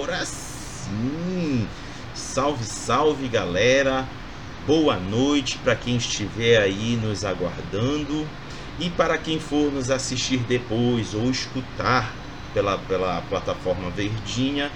agora sim! Salve, salve galera! Boa noite para quem estiver aí nos aguardando e para quem for nos assistir depois ou escutar pela, pela plataforma Verdinha.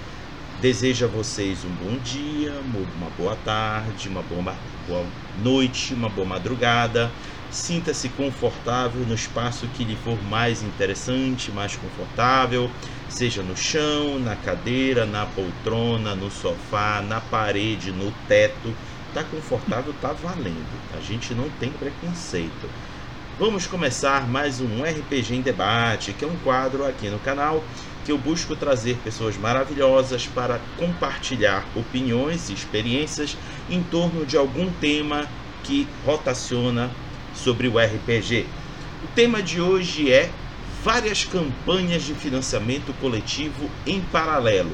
Desejo a vocês um bom dia, uma boa tarde, uma boa, boa noite, uma boa madrugada. Sinta-se confortável no espaço que lhe for mais interessante, mais confortável, seja no chão, na cadeira, na poltrona, no sofá, na parede, no teto. Tá confortável, tá valendo. A gente não tem preconceito. Vamos começar mais um RPG em Debate, que é um quadro aqui no canal que eu busco trazer pessoas maravilhosas para compartilhar opiniões e experiências em torno de algum tema que rotaciona sobre o RPG. O tema de hoje é várias campanhas de financiamento coletivo em paralelo.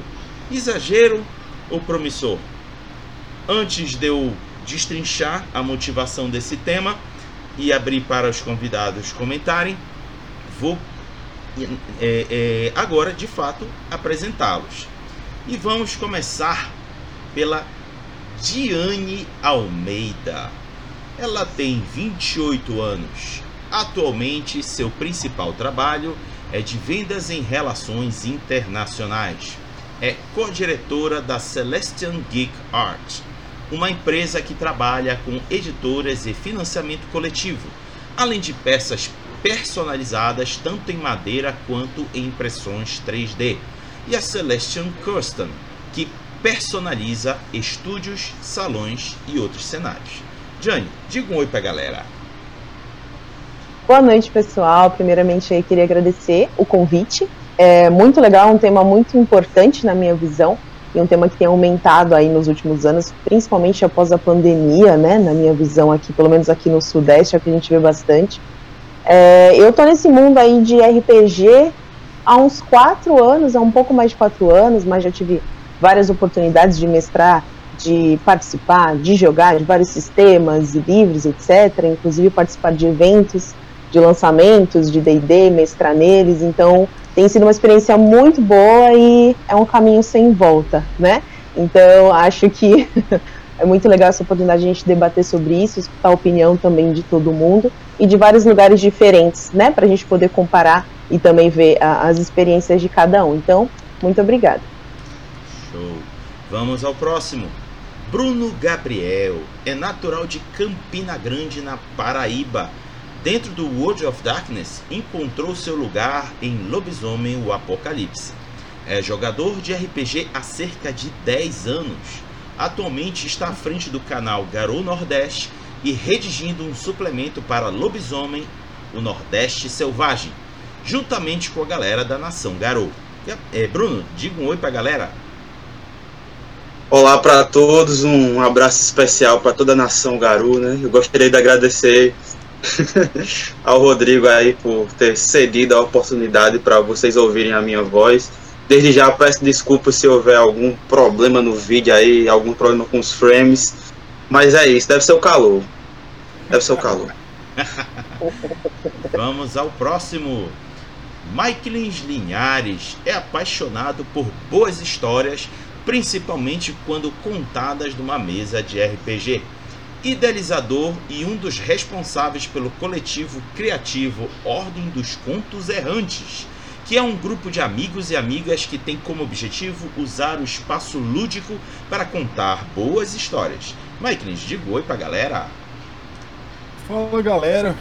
Exagero ou promissor? Antes de eu destrinchar a motivação desse tema e abrir para os convidados comentarem, vou é, é, agora de fato apresentá-los. E vamos começar pela Diane Almeida. Ela tem 28 anos. Atualmente, seu principal trabalho é de vendas em relações internacionais. É co-diretora da Celestian Geek Art, uma empresa que trabalha com editoras e financiamento coletivo, além de peças personalizadas tanto em madeira quanto em impressões 3D, e a Celestian Custom, que personaliza estúdios, salões e outros cenários. Jane, diga um oi pra galera. Boa noite, pessoal. Primeiramente, eu queria agradecer o convite. É muito legal, um tema muito importante na minha visão e um tema que tem aumentado aí nos últimos anos, principalmente após a pandemia, né? Na minha visão aqui, pelo menos aqui no Sudeste, é que a gente vê bastante. É, eu tô nesse mundo aí de RPG há uns quatro anos, há um pouco mais de quatro anos, mas já tive várias oportunidades de mestrar, de participar, de jogar de vários sistemas e livros, etc. Inclusive participar de eventos, de lançamentos de D&D, mestrar neles. Então tem sido uma experiência muito boa e é um caminho sem volta, né? Então acho que é muito legal essa oportunidade de a gente debater sobre isso, escutar a opinião também de todo mundo e de vários lugares diferentes, né, para a gente poder comparar e também ver a, as experiências de cada um. Então, muito obrigada. Show. Vamos ao próximo. Bruno Gabriel é natural de Campina Grande, na Paraíba. Dentro do World of Darkness, encontrou seu lugar em Lobisomem o Apocalipse. É jogador de RPG há cerca de 10 anos. Atualmente está à frente do canal Garou Nordeste e redigindo um suplemento para Lobisomem, o Nordeste Selvagem, juntamente com a galera da Nação Garou. É, Bruno, diga um oi para a galera. Olá para todos, um abraço especial para toda a Nação Garou, né? Eu gostaria de agradecer ao Rodrigo aí por ter cedido a oportunidade para vocês ouvirem a minha voz. Desde já peço desculpas se houver algum problema no vídeo aí, algum problema com os frames. Mas é isso, deve ser o calor. Deve ser o calor. Vamos ao próximo. Michaelins Linhares é apaixonado por boas histórias, principalmente quando contadas numa mesa de RPG. Idealizador e um dos responsáveis pelo coletivo criativo Ordem dos Contos Errantes, que é um grupo de amigos e amigas que tem como objetivo usar o espaço lúdico para contar boas histórias. Michaelins, diga oi pra galera. Fala galera,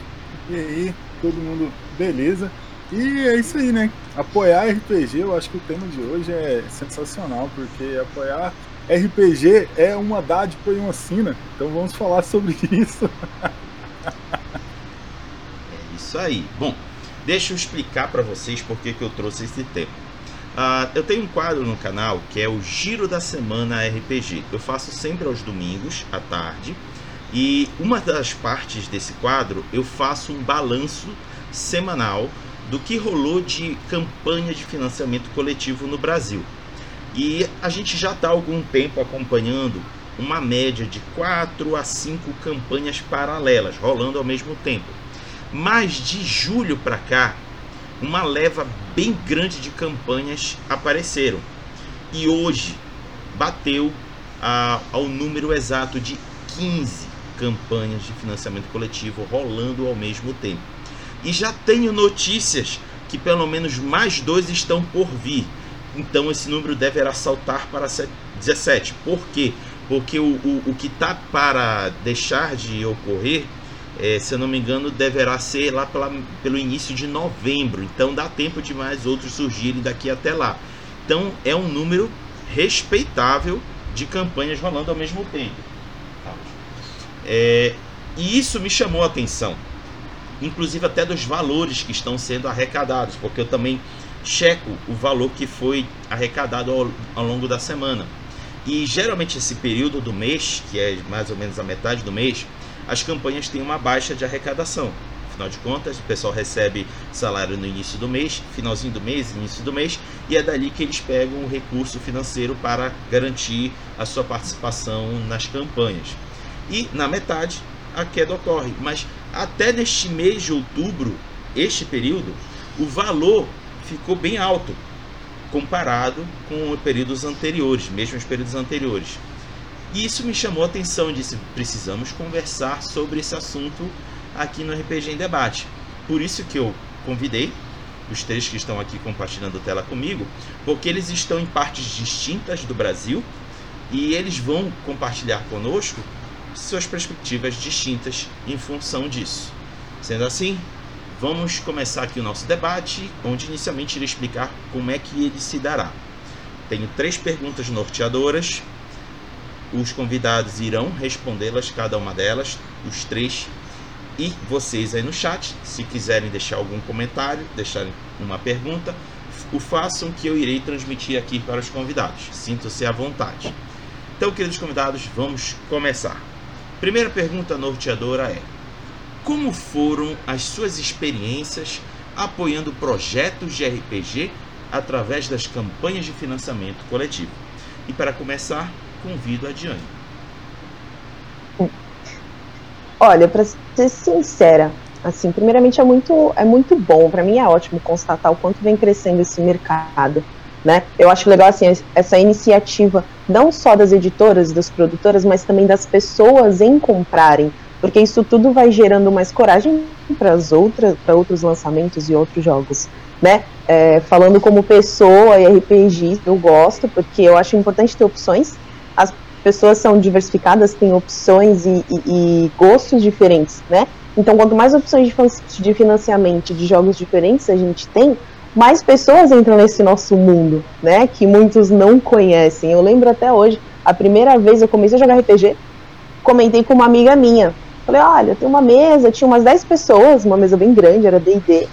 e aí, todo mundo beleza? E é isso aí, né? Apoiar RPG, eu acho que o tema de hoje é sensacional, porque apoiar RPG é uma dádiva e uma sina, então vamos falar sobre isso. é isso aí. Bom, deixa eu explicar para vocês por que, eu trouxe esse tema. Uh, eu tenho um quadro no canal que é o Giro da Semana RPG. Eu faço sempre aos domingos à tarde e uma das partes desse quadro eu faço um balanço semanal do que rolou de campanha de financiamento coletivo no Brasil. E a gente já está algum tempo acompanhando uma média de 4 a 5 campanhas paralelas rolando ao mesmo tempo. Mas de julho para cá, uma leva bem grande de campanhas apareceram. e hoje bateu a, ao número exato de 15 campanhas de financiamento coletivo rolando ao mesmo tempo. E já tenho notícias que pelo menos mais dois estão por vir. Então esse número deverá saltar para 17. Por quê? Porque o, o, o que está para deixar de ocorrer, é, se eu não me engano, deverá ser lá pela, pelo início de novembro. Então dá tempo de mais outros surgirem daqui até lá. Então é um número respeitável de campanhas rolando ao mesmo tempo. É, e isso me chamou a atenção, inclusive até dos valores que estão sendo arrecadados, porque eu também checo o valor que foi arrecadado ao, ao longo da semana. E geralmente esse período do mês, que é mais ou menos a metade do mês, as campanhas têm uma baixa de arrecadação. Afinal de contas, o pessoal recebe salário no início do mês, finalzinho do mês, início do mês, e é dali que eles pegam o recurso financeiro para garantir a sua participação nas campanhas. E na metade a queda ocorre, mas até neste mês de outubro, este período, o valor ficou bem alto comparado com períodos anteriores, mesmo os períodos anteriores. E isso me chamou a atenção disse: precisamos conversar sobre esse assunto aqui no RPG em Debate. Por isso que eu convidei os três que estão aqui compartilhando tela comigo, porque eles estão em partes distintas do Brasil e eles vão compartilhar conosco suas perspectivas distintas em função disso. Sendo assim, Vamos começar aqui o nosso debate, onde inicialmente irei explicar como é que ele se dará. Tenho três perguntas norteadoras. Os convidados irão respondê-las, cada uma delas, os três. E vocês aí no chat, se quiserem deixar algum comentário, deixarem uma pergunta, o façam que eu irei transmitir aqui para os convidados. Sintam-se à vontade. Então, queridos convidados, vamos começar. Primeira pergunta norteadora é: como foram as suas experiências apoiando projetos de RPG através das campanhas de financiamento coletivo. E para começar, convido a Diane. Olha, para ser sincera, assim, primeiramente é muito, é muito bom, para mim é ótimo constatar o quanto vem crescendo esse mercado, né? Eu acho legal assim essa iniciativa não só das editoras, das produtoras, mas também das pessoas em comprarem porque isso tudo vai gerando mais coragem para as outras, para outros lançamentos e outros jogos, né? É, falando como pessoa e RPG, eu gosto porque eu acho importante ter opções. As pessoas são diversificadas, têm opções e, e, e gostos diferentes, né? Então, quanto mais opções de, de financiamento de jogos diferentes a gente tem, mais pessoas entram nesse nosso mundo, né? Que muitos não conhecem. Eu lembro até hoje, a primeira vez eu comecei a jogar RPG, comentei com uma amiga minha. Falei, olha, tem uma mesa, tinha umas 10 pessoas, uma mesa bem grande, era D&D.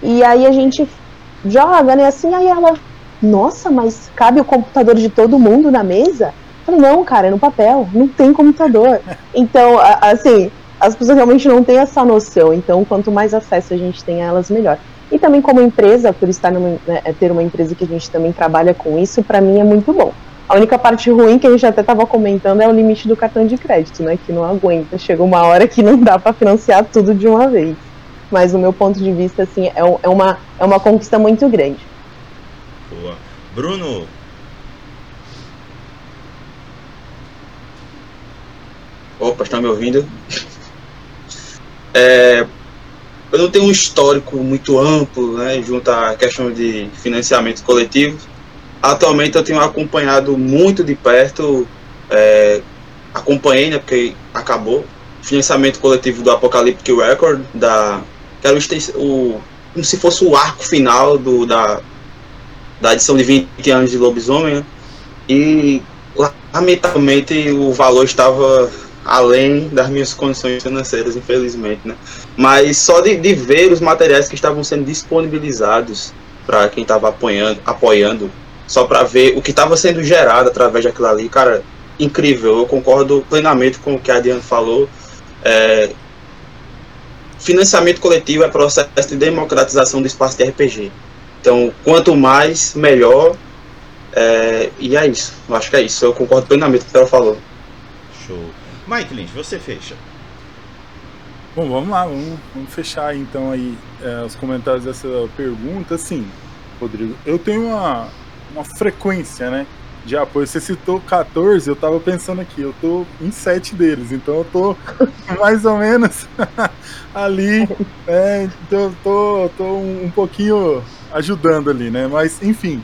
E aí a gente joga, né, assim, aí ela, nossa, mas cabe o computador de todo mundo na mesa? Falei, não, cara, é no papel, não tem computador. Então, assim, as pessoas realmente não têm essa noção. Então, quanto mais acesso a gente tem a elas, melhor. E também como empresa, por estar numa, né, ter uma empresa que a gente também trabalha com isso, para mim é muito bom. A única parte ruim que a gente até estava comentando é o limite do cartão de crédito, né? Que não aguenta. Chega uma hora que não dá para financiar tudo de uma vez. Mas, no meu ponto de vista, assim, é, é, uma, é uma conquista muito grande. Boa. Bruno. Opa, está me ouvindo? É, eu não tenho um histórico muito amplo, né, junto à questão de financiamento coletivo Atualmente eu tenho acompanhado muito de perto, é, acompanhei, né, porque acabou, financiamento coletivo do Apocalyptic Record, da, que era o, o, como se fosse o arco final do, da, da edição de 20 anos de Lobisomem, né, e lamentavelmente o valor estava além das minhas condições financeiras, infelizmente, né? Mas só de, de ver os materiais que estavam sendo disponibilizados para quem estava apoiando, apoiando só para ver o que estava sendo gerado através daquilo ali, cara, incrível. Eu concordo plenamente com o que a Diane falou. É, financiamento coletivo é processo de democratização do espaço de RPG. Então, quanto mais, melhor. É, e é isso. Eu acho que é isso. Eu concordo plenamente com o que ela falou. Show. Mike Lynch, você fecha. Bom, vamos lá, vamos, vamos fechar então aí é, os comentários dessa pergunta. Assim, Rodrigo, eu tenho uma, uma frequência, né? De apoio. Você citou 14, eu tava pensando aqui, eu tô em 7 deles, então eu tô mais ou menos ali, né? Então eu tô, tô um pouquinho ajudando ali, né? Mas, enfim,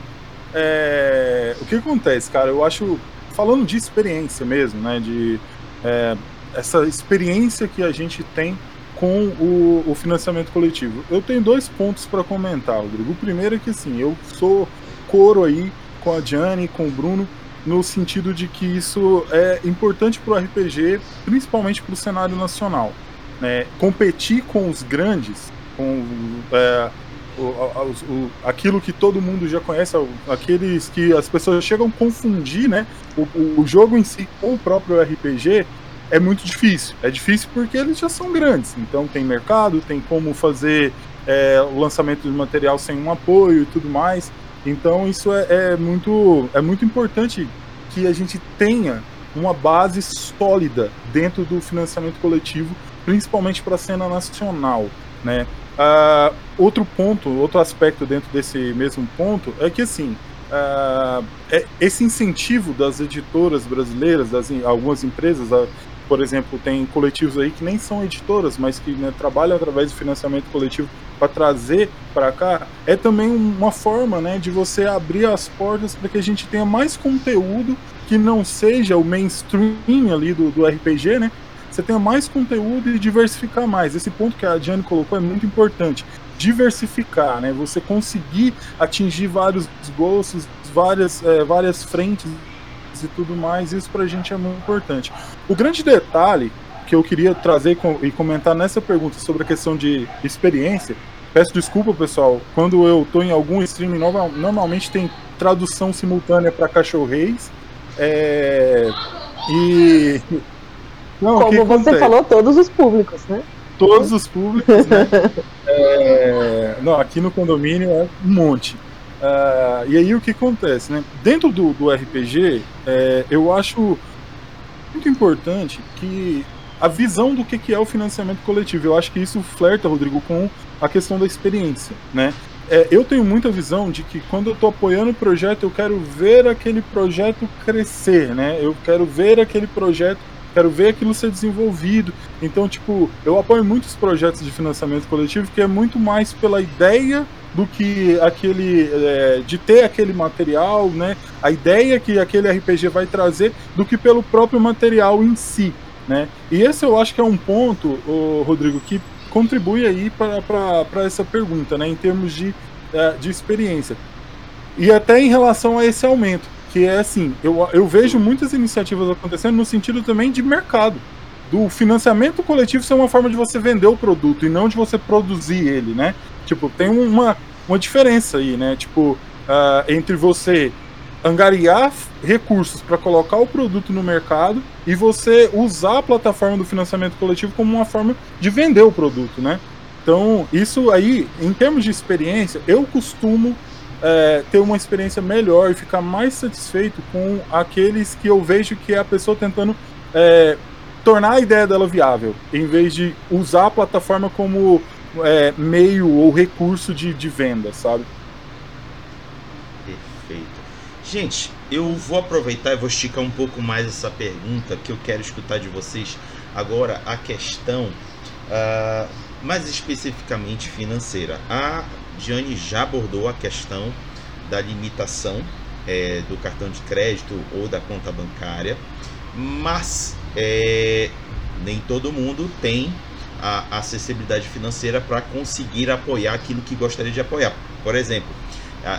é... o que acontece, cara? Eu acho, falando de experiência mesmo, né? De é, essa experiência que a gente tem com o, o financiamento coletivo. Eu tenho dois pontos para comentar, Rodrigo. O primeiro é que, assim, eu sou coro aí com a Gianni, com o Bruno, no sentido de que isso é importante para o RPG, principalmente para o cenário nacional. Né? Competir com os grandes, com é, o, o, aquilo que todo mundo já conhece, aqueles que as pessoas chegam a confundir né? o, o jogo em si com o próprio RPG, é muito difícil. É difícil porque eles já são grandes, então tem mercado, tem como fazer é, o lançamento de material sem um apoio e tudo mais. Então isso é, é, muito, é muito importante que a gente tenha uma base sólida dentro do financiamento coletivo, principalmente para a cena nacional, né? Uh, outro ponto, outro aspecto dentro desse mesmo ponto é que assim uh, esse incentivo das editoras brasileiras, das algumas empresas, por exemplo, tem coletivos aí que nem são editoras, mas que né, trabalham através do financiamento coletivo para trazer para cá, é também uma forma né, de você abrir as portas para que a gente tenha mais conteúdo que não seja o mainstream ali do, do RPG, né? Você tenha mais conteúdo e diversificar mais. Esse ponto que a Diane colocou é muito importante. Diversificar, né? Você conseguir atingir vários gostos, várias, é, várias frentes e tudo mais, isso pra gente é muito importante. O grande detalhe que eu queria trazer e comentar nessa pergunta sobre a questão de experiência, peço desculpa pessoal, quando eu tô em algum streaming, normalmente tem tradução simultânea para cachorreis, é... e... Não, Como você falou, todos os públicos, né? Todos os públicos, né? é... Não, aqui no condomínio é um monte. Uh, e aí o que acontece, né? Dentro do, do RPG, é, eu acho muito importante que a visão do que, que é o financiamento coletivo. Eu acho que isso flerta, Rodrigo, com a questão da experiência, né? É, eu tenho muita visão de que quando eu estou apoiando o projeto, eu quero ver aquele projeto crescer, né? Eu quero ver aquele projeto, quero ver aquilo ser desenvolvido. Então, tipo, eu apoio muitos projetos de financiamento coletivo que é muito mais pela ideia do que aquele é, de ter aquele material, né? A ideia que aquele RPG vai trazer do que pelo próprio material em si, né? E esse eu acho que é um ponto, Rodrigo, que contribui aí para essa pergunta, né? Em termos de, é, de experiência e até em relação a esse aumento, que é assim, eu, eu vejo muitas iniciativas acontecendo no sentido também de mercado do financiamento coletivo ser uma forma de você vender o produto e não de você produzir ele, né? Tipo, tem uma, uma diferença aí, né? Tipo, uh, entre você angariar recursos para colocar o produto no mercado e você usar a plataforma do financiamento coletivo como uma forma de vender o produto, né? Então, isso aí, em termos de experiência, eu costumo é, ter uma experiência melhor e ficar mais satisfeito com aqueles que eu vejo que é a pessoa tentando é, tornar a ideia dela viável, em vez de usar a plataforma como é, meio ou recurso de, de venda, sabe? Gente, eu vou aproveitar e vou esticar um pouco mais essa pergunta que eu quero escutar de vocês agora a questão uh, mais especificamente financeira. A Jane já abordou a questão da limitação é, do cartão de crédito ou da conta bancária, mas é, nem todo mundo tem a acessibilidade financeira para conseguir apoiar aquilo que gostaria de apoiar. Por exemplo,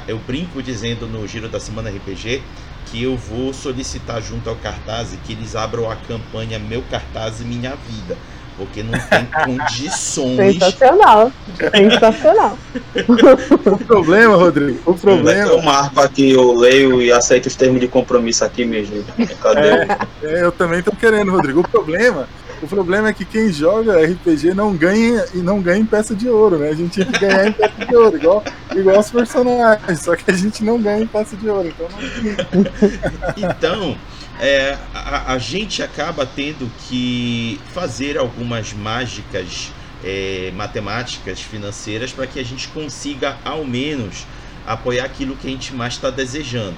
eu brinco dizendo no Giro da Semana RPG que eu vou solicitar junto ao cartaz que eles abram a campanha Meu Cartaz e Minha Vida. Porque não tem condições. Sensacional. Sensacional. o problema, Rodrigo, o problema. Eu marco aqui, eu leio e aceito os termos de compromisso aqui mesmo. Cadê? É, é, eu também tô querendo, Rodrigo. O problema o problema é que quem joga RPG não ganha e não ganha em peça de ouro, né? A gente que ganhar em peça de ouro, igual, igual os personagens, só que a gente não ganha em peça de ouro, então não Então, é, a, a, gente acaba tendo que fazer algumas mágicas é, matemáticas financeiras para que a gente consiga ao menos apoiar aquilo que a gente mais está desejando.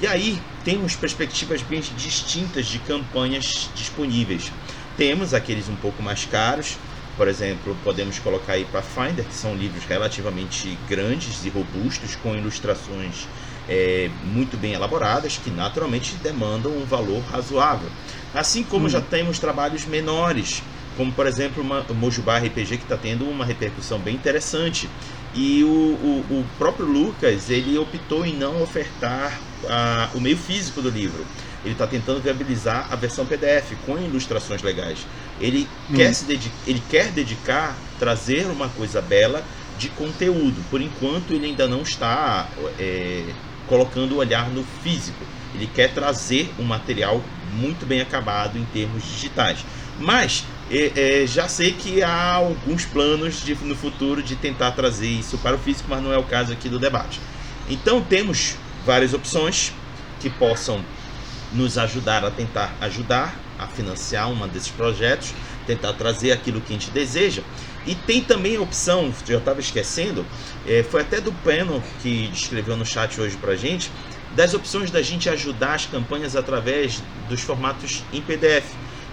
E aí temos perspectivas bem distintas de campanhas disponíveis. Temos aqueles um pouco mais caros, por exemplo, podemos colocar aí Pathfinder, que são livros relativamente grandes e robustos, com ilustrações é, muito bem elaboradas, que naturalmente demandam um valor razoável. Assim como hum. já temos trabalhos menores, como por exemplo o Mojubá RPG, que está tendo uma repercussão bem interessante. E o, o, o, próprio Lucas ele optou em não ofertar a, o meio físico do livro. Ele está tentando viabilizar a versão PDF com ilustrações legais. Ele, hum. quer se dedicar, ele quer dedicar, trazer uma coisa bela de conteúdo. Por enquanto, ele ainda não está é, colocando o olhar no físico. Ele quer trazer um material muito bem acabado em termos digitais. Mas é, é, já sei que há alguns planos de, no futuro de tentar trazer isso para o físico, mas não é o caso aqui do debate. Então temos várias opções que possam nos ajudar a tentar ajudar a financiar um desses projetos, tentar trazer aquilo que a gente deseja. E tem também a opção, já estava esquecendo, é, foi até do Peno que escreveu no chat hoje para gente, das opções da gente ajudar as campanhas através dos formatos em PDF,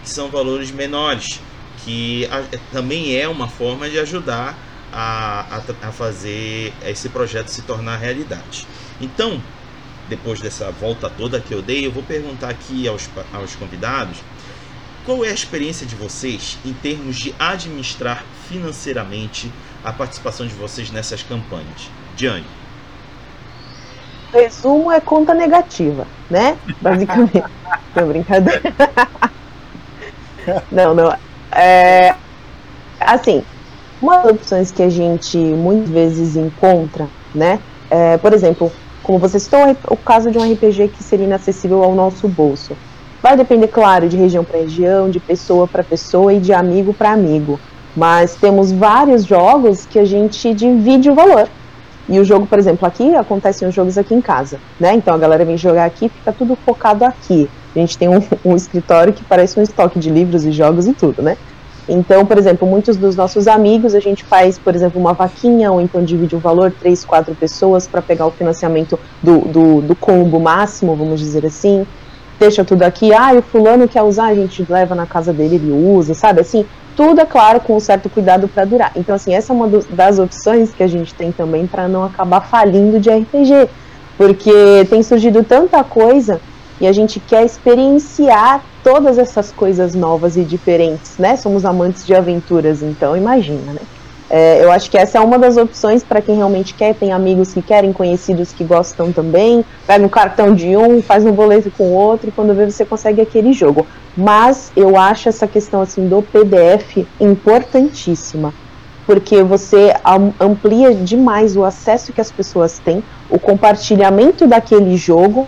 que são valores menores, que a, também é uma forma de ajudar a, a, a fazer esse projeto se tornar realidade. Então, depois dessa volta toda que eu dei, eu vou perguntar aqui aos, aos convidados qual é a experiência de vocês em termos de administrar financeiramente a participação de vocês nessas campanhas. Diane. Resumo é conta negativa, né? Basicamente. Não, brincadeira. não, não. É, assim, uma das opções que a gente muitas vezes encontra, né? É, por exemplo, como você citou, o caso de um RPG que seria inacessível ao nosso bolso. Vai depender, claro, de região para região, de pessoa para pessoa e de amigo para amigo. Mas temos vários jogos que a gente divide o valor. E o jogo, por exemplo, aqui acontecem os jogos aqui em casa, né? Então a galera vem jogar aqui, fica tudo focado aqui. A gente tem um, um escritório que parece um estoque de livros e jogos e tudo, né? Então, por exemplo, muitos dos nossos amigos, a gente faz, por exemplo, uma vaquinha, ou então divide o valor, três, quatro pessoas, para pegar o financiamento do, do, do, combo máximo, vamos dizer assim. Deixa tudo aqui, ah, o fulano quer usar, a gente leva na casa dele, ele usa, sabe? Assim, tudo, é claro, com um certo cuidado para durar. Então, assim, essa é uma das opções que a gente tem também para não acabar falindo de RPG. Porque tem surgido tanta coisa e a gente quer experienciar todas essas coisas novas e diferentes, né? Somos amantes de aventuras, então imagina, né? É, eu acho que essa é uma das opções para quem realmente quer, tem amigos que querem, conhecidos que gostam também. Pega um cartão de um, faz um boleto com o outro, e quando vê você consegue aquele jogo. Mas eu acho essa questão assim do PDF importantíssima, porque você amplia demais o acesso que as pessoas têm, o compartilhamento daquele jogo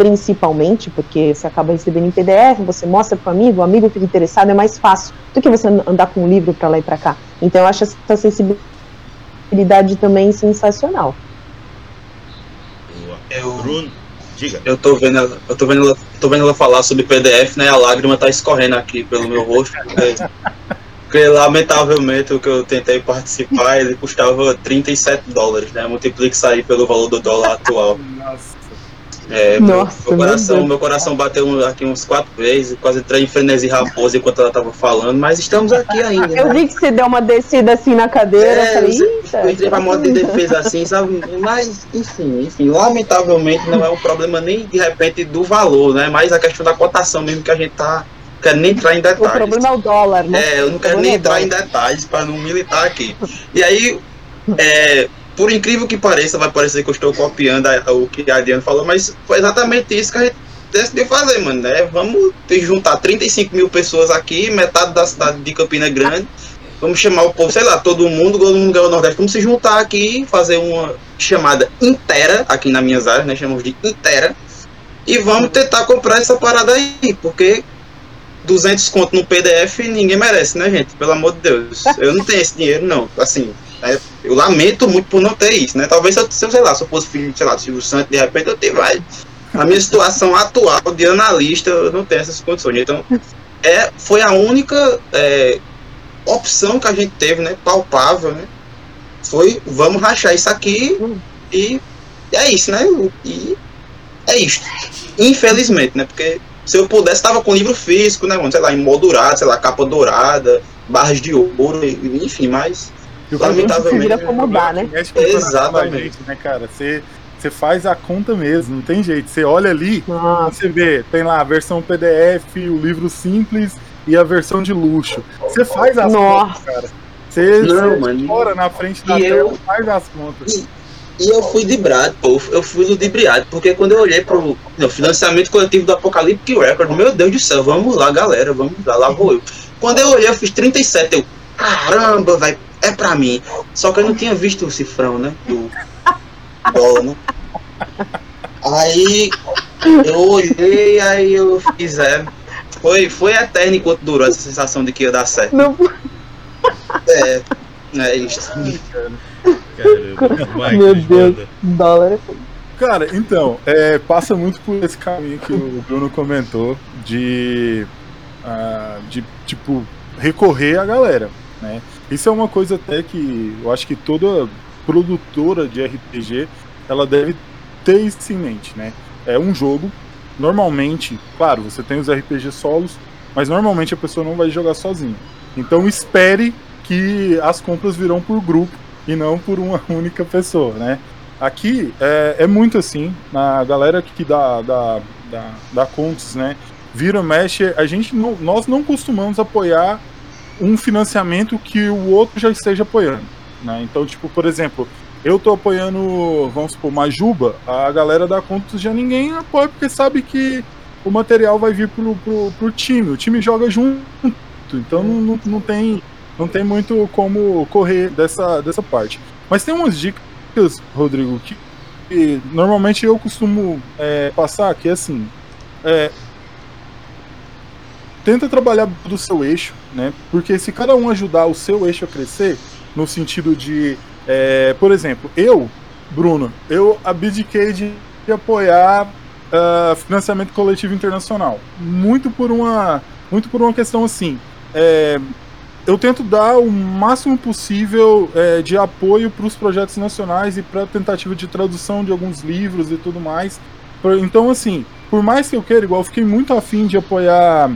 principalmente, porque você acaba recebendo em PDF, você mostra para o amigo, o amigo fica interessado, é mais fácil do que você andar com um livro para lá e para cá. Então eu acho essa sensibilidade também sensacional. Eu, Bruno, diga. Eu tô vendo, ela, eu tô vendo, ela, tô vendo ela falar sobre PDF, né? A lágrima tá escorrendo aqui pelo meu rosto. Porque, porque lamentavelmente o que eu tentei participar, ele custava 37 dólares, né? Multiplique isso aí pelo valor do dólar atual. Nossa. É, Nossa, meu, coração, meu, meu coração bateu aqui uns quatro vezes, quase entrei em frenesi raposa enquanto ela tava falando, mas estamos aqui ainda. Eu né? vi que você deu uma descida assim na cadeira, é, falei, eu entrei pra modo de defesa assim, sabe? Mas, enfim, enfim, lamentavelmente não é um problema nem de repente do valor, né? Mas a questão da cotação mesmo que a gente tá quero nem entrar em detalhes. O problema é o dólar, né? É, eu não quero nem é entrar em detalhes para não militar aqui. E aí, é, por incrível que pareça, vai parecer que eu estou copiando a, o que a Adriana falou, mas foi exatamente isso que a gente decidiu fazer, mano, né? Vamos juntar 35 mil pessoas aqui, metade da cidade de Campina Grande. Vamos chamar o povo, sei lá, todo mundo, todo mundo ganhou o Nordeste. Vamos se juntar aqui, fazer uma chamada inteira, aqui nas minhas áreas, né? Chamamos de inteira. E vamos tentar comprar essa parada aí, porque 200 conto no PDF ninguém merece, né, gente? Pelo amor de Deus. Eu não tenho esse dinheiro, não. Assim, é, eu lamento muito por não ter isso, né? Talvez se eu, se eu sei lá, se eu fosse filho, sei lá, do Silvio Santos, de repente eu tivesse. A minha situação atual de analista, eu não tenho essas condições. Então, é, foi a única é, opção que a gente teve, né? Palpável, né? Foi, vamos rachar isso aqui E é isso, né? E é isso. Infelizmente, né? Porque se eu pudesse, tava com livro físico, né? Sei lá, emoldurado, sei lá, capa dourada, barras de ouro, enfim, mas. Lamentavelmente. Vira como dá, né? Exatamente. né, cara? Você, você faz a conta mesmo, não tem jeito. Você olha ali, Nossa. você vê, tem lá a versão PDF, o livro simples e a versão de luxo. Você faz as Nossa. contas, cara. Você, não, você mano. na frente da tela, eu... faz as contas. E e eu fui ludibriado, pô, eu fui ludibriado, porque quando eu olhei pro no financiamento coletivo do Apocalipse Record, meu Deus do céu, vamos lá, galera, vamos lá, lá vou eu. Quando eu olhei, eu fiz 37, eu, caramba, vai, é pra mim. Só que eu não tinha visto o cifrão, né? Do bola, né? Aí eu olhei, aí eu fiz, é. Foi, foi eterno enquanto durou essa sensação de que ia dar certo. Não. É, é isso. Caramba, Meu Deus, dólar. Cara, então, é, passa muito por esse caminho que o Bruno comentou de, uh, de tipo, recorrer à galera, né? Isso é uma coisa até que eu acho que toda produtora de RPG ela deve ter isso em mente, né? É um jogo, normalmente, claro, você tem os RPG solos, mas normalmente a pessoa não vai jogar sozinha. Então espere que as compras virão por grupo e não por uma única pessoa, né? Aqui é, é muito assim, a galera que dá, da da da Contos, né? Vira, mexe, a gente não, nós não costumamos apoiar um financiamento que o outro já esteja apoiando, né? Então, tipo, por exemplo, eu tô apoiando, vamos supor, Majuba, a galera da Contos já ninguém apoia porque sabe que o material vai vir pro, pro, pro time, o time joga junto, então não, não, tem não tem muito como correr dessa, dessa parte. Mas tem umas dicas, Rodrigo, que, que normalmente eu costumo é, passar, que é assim. É, tenta trabalhar do seu eixo, né? Porque se cada um ajudar o seu eixo a crescer, no sentido de, é, por exemplo, eu, Bruno, eu abdiquei de, apoiar uh, financiamento coletivo internacional, muito por uma, muito por uma questão assim. É, eu tento dar o máximo possível é, de apoio para os projetos nacionais e para a tentativa de tradução de alguns livros e tudo mais. Então, assim, por mais que eu queira, igual eu fiquei muito afim de apoiar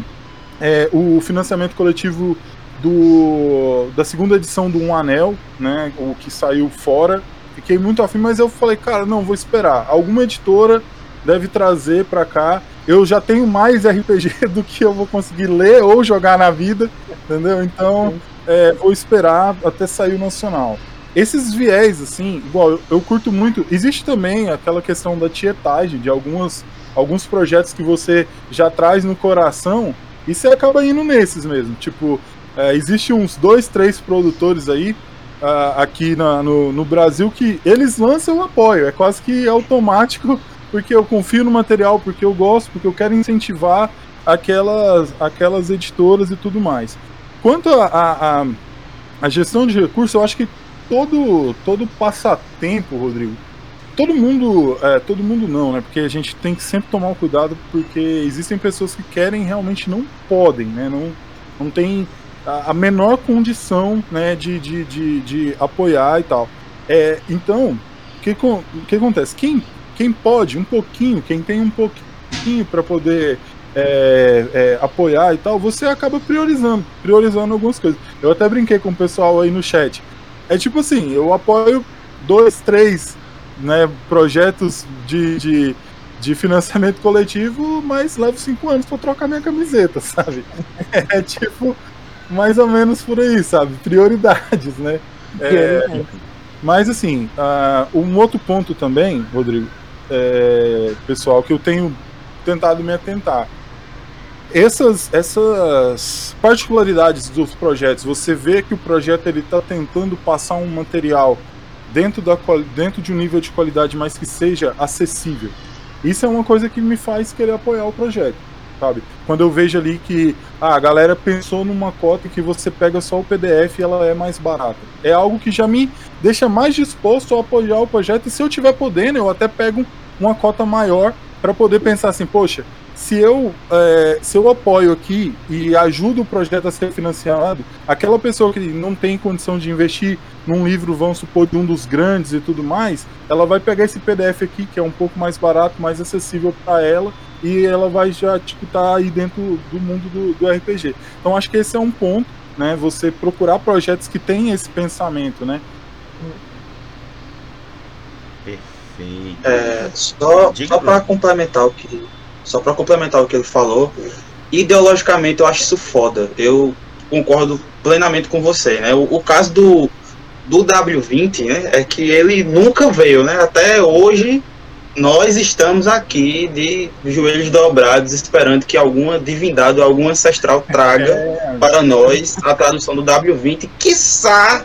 é, o financiamento coletivo do, da segunda edição do Um Anel, né, o que saiu fora. Fiquei muito afim, mas eu falei, cara, não, vou esperar. Alguma editora deve trazer para cá eu já tenho mais RPG do que eu vou conseguir ler ou jogar na vida, entendeu? Então, é, vou esperar até sair o nacional. Esses viés, assim, igual, eu, eu, curto muito. Existe também aquela questão da tietagem, de algumas, alguns projetos que você já traz no coração e você acaba indo nesses mesmo. Tipo, é, existe uns dois, três produtores aí uh, aqui na, no, no Brasil que eles lançam o apoio, é quase que automático porque eu confio no material, porque eu gosto, porque eu quero incentivar aquelas, aquelas editoras e tudo mais. Quanto a gestão de recursos, eu acho que todo, todo passatempo, Rodrigo, todo mundo, é, todo mundo não, né? Porque a gente tem que sempre tomar o cuidado, porque existem pessoas que querem realmente não podem, né? Não, não tem a, a menor condição, né, de, de, de, de apoiar e tal. É, então, o que, que acontece? Quem quem pode, um pouquinho, quem tem um pouquinho para poder é, é, apoiar e tal, você acaba priorizando, priorizando algumas coisas. Eu até brinquei com o pessoal aí no chat. É tipo assim, eu apoio dois, três né, projetos de, de, de financiamento coletivo, mas levo cinco anos para trocar minha camiseta, sabe? É tipo mais ou menos por aí, sabe? Prioridades, né? É, mas assim, uh, um outro ponto também, Rodrigo, é, pessoal que eu tenho tentado me atentar. Essas, essas particularidades dos projetos, você vê que o projeto ele está tentando passar um material dentro, da, dentro de um nível de qualidade mais que seja acessível. Isso é uma coisa que me faz querer apoiar o projeto, sabe? Quando eu vejo ali que ah, a galera pensou numa cota que você pega só o PDF e ela é mais barata. É algo que já me deixa mais disposto a apoiar o projeto e se eu tiver podendo, eu até pego uma cota maior para poder pensar assim, poxa, se eu, é, se eu apoio aqui e ajudo o projeto a ser financiado, aquela pessoa que não tem condição de investir num livro, vamos supor, de um dos grandes e tudo mais, ela vai pegar esse PDF aqui, que é um pouco mais barato, mais acessível para ela, e ela vai já, tipo, tá aí dentro do mundo do, do RPG. Então acho que esse é um ponto, né? Você procurar projetos que têm esse pensamento, né? Perfeito. É, só só para complementar o que só para complementar o que ele falou, ideologicamente eu acho isso foda. Eu concordo plenamente com você, né? O, o caso do do W20, né, é que ele nunca veio, né? Até hoje nós estamos aqui de joelhos dobrados esperando que alguma divindade ou algum ancestral traga é. para nós a tradução do W20, quiçá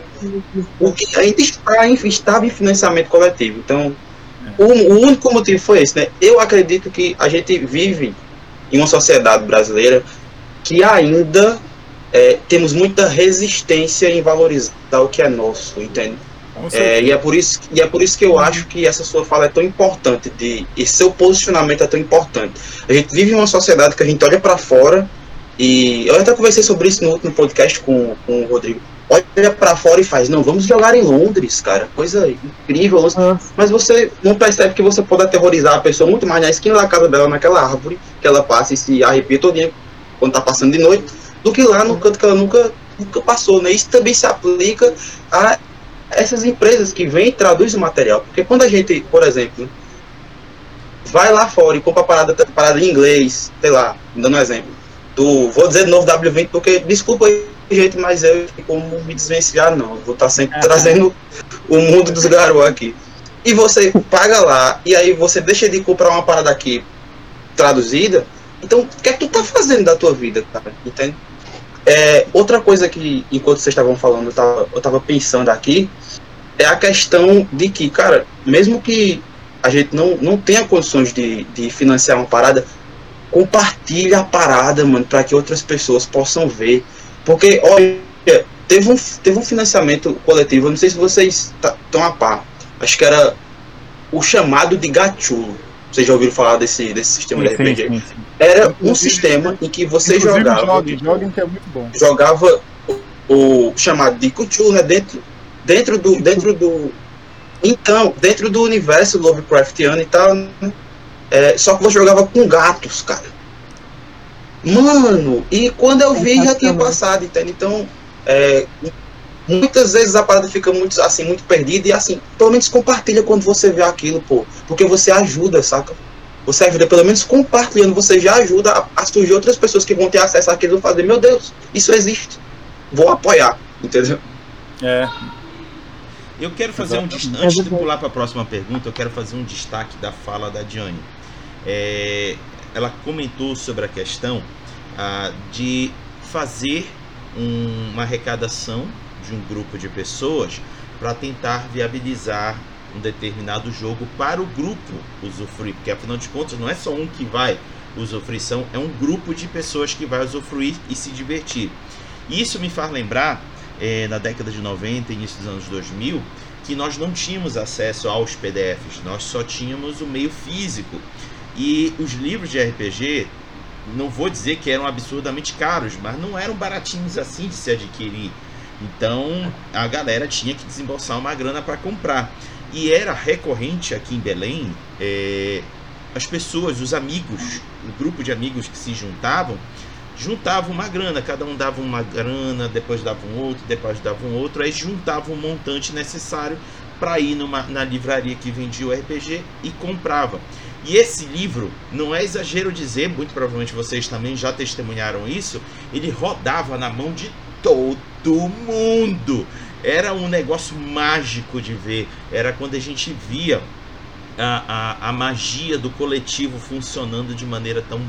o que ainda está em, estava em financiamento coletivo. Então, o, o, único motivo foi esse, né? Eu acredito que a gente vive em uma sociedade brasileira que ainda é, temos muita resistência em valorizar o que é nosso, entende? É, e, é por isso, e é por isso que eu acho que essa sua fala é tão importante, de, e seu posicionamento é tão importante. A gente vive em uma sociedade que a gente olha para fora, e eu até conversei sobre isso no último podcast com, com o Rodrigo olha para fora e faz, não, vamos jogar em Londres, cara, coisa incrível. Nossa. Mas você não percebe que você pode aterrorizar a pessoa muito mais na esquina da casa dela, naquela árvore, que ela passa e se arrepia todinha quando tá passando de noite, do que lá no canto que ela nunca, nunca passou, né? Isso também se aplica a essas empresas que vêm e traduzem o material. Porque quando a gente, por exemplo, vai lá fora e compra parada, parada em inglês, sei lá, dando um exemplo, do, vou dizer de novo W20, porque, desculpa aí, gente, mas eu como me desvencilhar, não. vou estar tá sempre é. trazendo o mundo dos garotos aqui. E você paga lá, e aí você deixa de comprar uma parada aqui traduzida. Então, o que é que tu tá fazendo da tua vida, cara? Entende? É, outra coisa que, enquanto vocês estavam falando, eu tava, eu tava pensando aqui, é a questão de que, cara, mesmo que a gente não, não tenha condições de, de financiar uma parada, compartilha a parada, mano, para que outras pessoas possam ver porque, olha, teve um, teve um financiamento coletivo, eu não sei se vocês estão tá, a par. Acho que era o chamado de Gachulo. Vocês já ouviram falar desse, desse sistema sim, de RPG? Sim, sim, era um sistema em que você jogava. Jogue, jogue que é muito bom. Jogava o, o chamado de Cthulhu, né? Dentro, dentro do. Dentro do então, dentro do universo Lovecraftiano e tal, né, é, só que você jogava com gatos, cara. Mano, e quando eu vi já tinha passado, entende? Então, é, muitas vezes a parada fica muito assim, muito perdida e assim, pelo menos compartilha quando você vê aquilo, pô, porque você ajuda, saca? Você ajuda, pelo menos compartilhando, você já ajuda a, a surgir outras pessoas que vão ter acesso àquilo e fazer, meu Deus, isso existe. Vou apoiar, entendeu? É. Eu quero fazer um destaque, antes de pular para a próxima pergunta, eu quero fazer um destaque da fala da Diane. É, ela comentou sobre a questão ah, de fazer um, uma arrecadação de um grupo de pessoas para tentar viabilizar um determinado jogo para o grupo usufruir, porque afinal de contas não é só um que vai usufruir, são, é um grupo de pessoas que vai usufruir e se divertir. Isso me faz lembrar, é, na década de 90, início dos anos 2000, que nós não tínhamos acesso aos PDFs, nós só tínhamos o meio físico. E os livros de RPG, não vou dizer que eram absurdamente caros, mas não eram baratinhos assim de se adquirir. Então a galera tinha que desembolsar uma grana para comprar. E era recorrente aqui em Belém é, as pessoas, os amigos, o grupo de amigos que se juntavam, juntavam uma grana, cada um dava uma grana, depois dava um outro, depois dava um outro, aí juntavam um montante necessário para ir numa, na livraria que vendia o RPG e comprava. E esse livro, não é exagero dizer, muito provavelmente vocês também já testemunharam isso, ele rodava na mão de todo mundo. Era um negócio mágico de ver. Era quando a gente via a, a, a magia do coletivo funcionando de maneira tão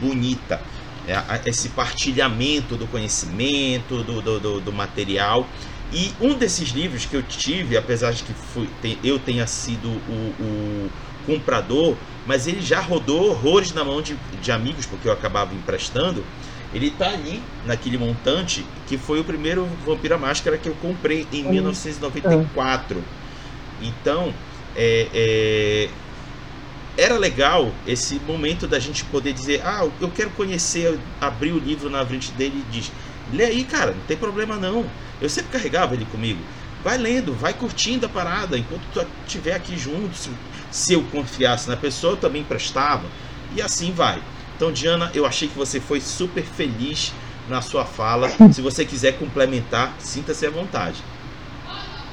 bonita. É, esse partilhamento do conhecimento, do, do, do, do material. E um desses livros que eu tive, apesar de que fui, eu tenha sido o, o comprador, mas ele já rodou horrores na mão de, de amigos, porque eu acabava emprestando. Ele está ali naquele montante que foi o primeiro Vampira Máscara que eu comprei em 1994. Então, é, é, era legal esse momento da gente poder dizer: Ah, eu quero conhecer, abrir o livro na frente dele e diz: Lê aí, cara, não tem problema não. Eu sempre carregava ele comigo. Vai lendo, vai curtindo a parada. Enquanto tu estiver aqui junto, se, se eu confiasse na pessoa, eu também prestava. E assim vai. Então, Diana, eu achei que você foi super feliz na sua fala. Se você quiser complementar, sinta-se à vontade.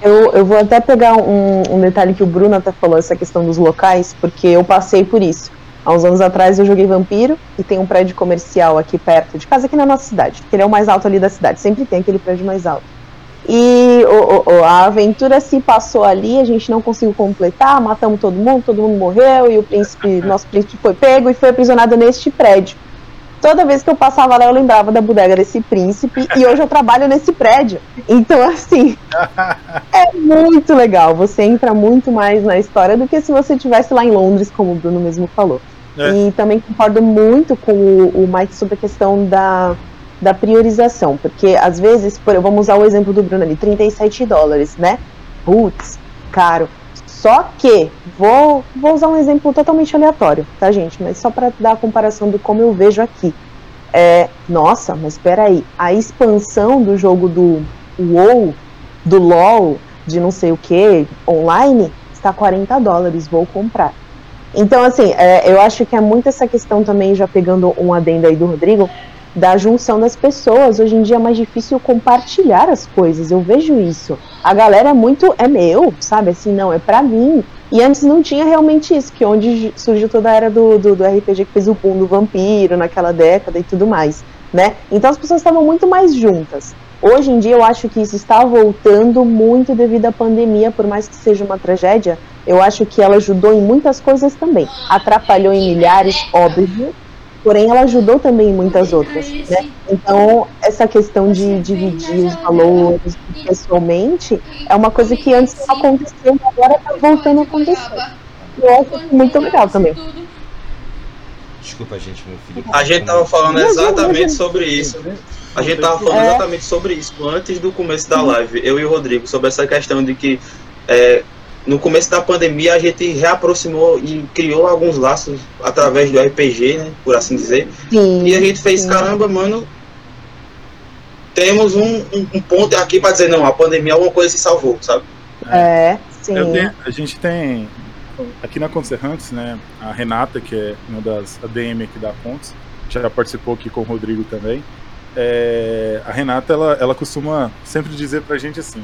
Eu, eu vou até pegar um, um detalhe que o Bruno até falou, essa questão dos locais, porque eu passei por isso. Há uns anos atrás eu joguei Vampiro e tem um prédio comercial aqui perto de casa, aqui na nossa cidade, que ele é o mais alto ali da cidade, sempre tem aquele prédio mais alto. E o, o, a aventura se passou ali, a gente não conseguiu completar, matamos todo mundo, todo mundo morreu e o príncipe, nosso príncipe foi pego e foi aprisionado neste prédio. Toda vez que eu passava lá, eu lembrava da bodega desse príncipe e hoje eu trabalho nesse prédio. Então, assim, é muito legal. Você entra muito mais na história do que se você estivesse lá em Londres, como o Bruno mesmo falou. É. E também concordo muito com o, o Mike sobre a questão da, da priorização, porque às vezes, por, vamos usar o exemplo do Bruno ali, 37 dólares, né? Putz, caro. Só que, vou, vou usar um exemplo totalmente aleatório, tá, gente? Mas só para dar a comparação do como eu vejo aqui. É, nossa, mas espera aí, a expansão do jogo do WoW, do LoL, de não sei o que, online, está 40 dólares, vou comprar. Então, assim, é, eu acho que é muito essa questão também, já pegando um adendo aí do Rodrigo, da junção das pessoas. Hoje em dia é mais difícil compartilhar as coisas, eu vejo isso. A galera é muito, é meu, sabe? Assim, não, é pra mim. E antes não tinha realmente isso, que onde surgiu toda a era do, do, do RPG que fez o boom do vampiro naquela década e tudo mais, né? Então as pessoas estavam muito mais juntas. Hoje em dia eu acho que isso está voltando muito devido à pandemia, por mais que seja uma tragédia, eu acho que ela ajudou em muitas coisas também. Atrapalhou em milhares, óbvio, porém ela ajudou também em muitas outras. Né? Então, essa questão de dividir os valores pessoalmente é uma coisa que antes não aconteceu agora está voltando a acontecer. Eu acho muito legal também. Desculpa, gente, meu filho. A gente tava falando exatamente sobre isso. A gente tava falando é. exatamente sobre isso antes do começo da live, eu e o Rodrigo, sobre essa questão de que é, no começo da pandemia a gente reaproximou e criou alguns laços através do RPG, né, por assim dizer. Sim, e a gente fez, sim. caramba, mano, temos um, um, um ponto aqui para dizer, não, a pandemia alguma coisa se salvou, sabe? É, sim. Tenho, a gente tem, aqui na Contos Errantes, né, a Renata, que é uma das ADM aqui da Contos, já participou aqui com o Rodrigo também, é, a Renata, ela, ela costuma sempre dizer pra gente assim,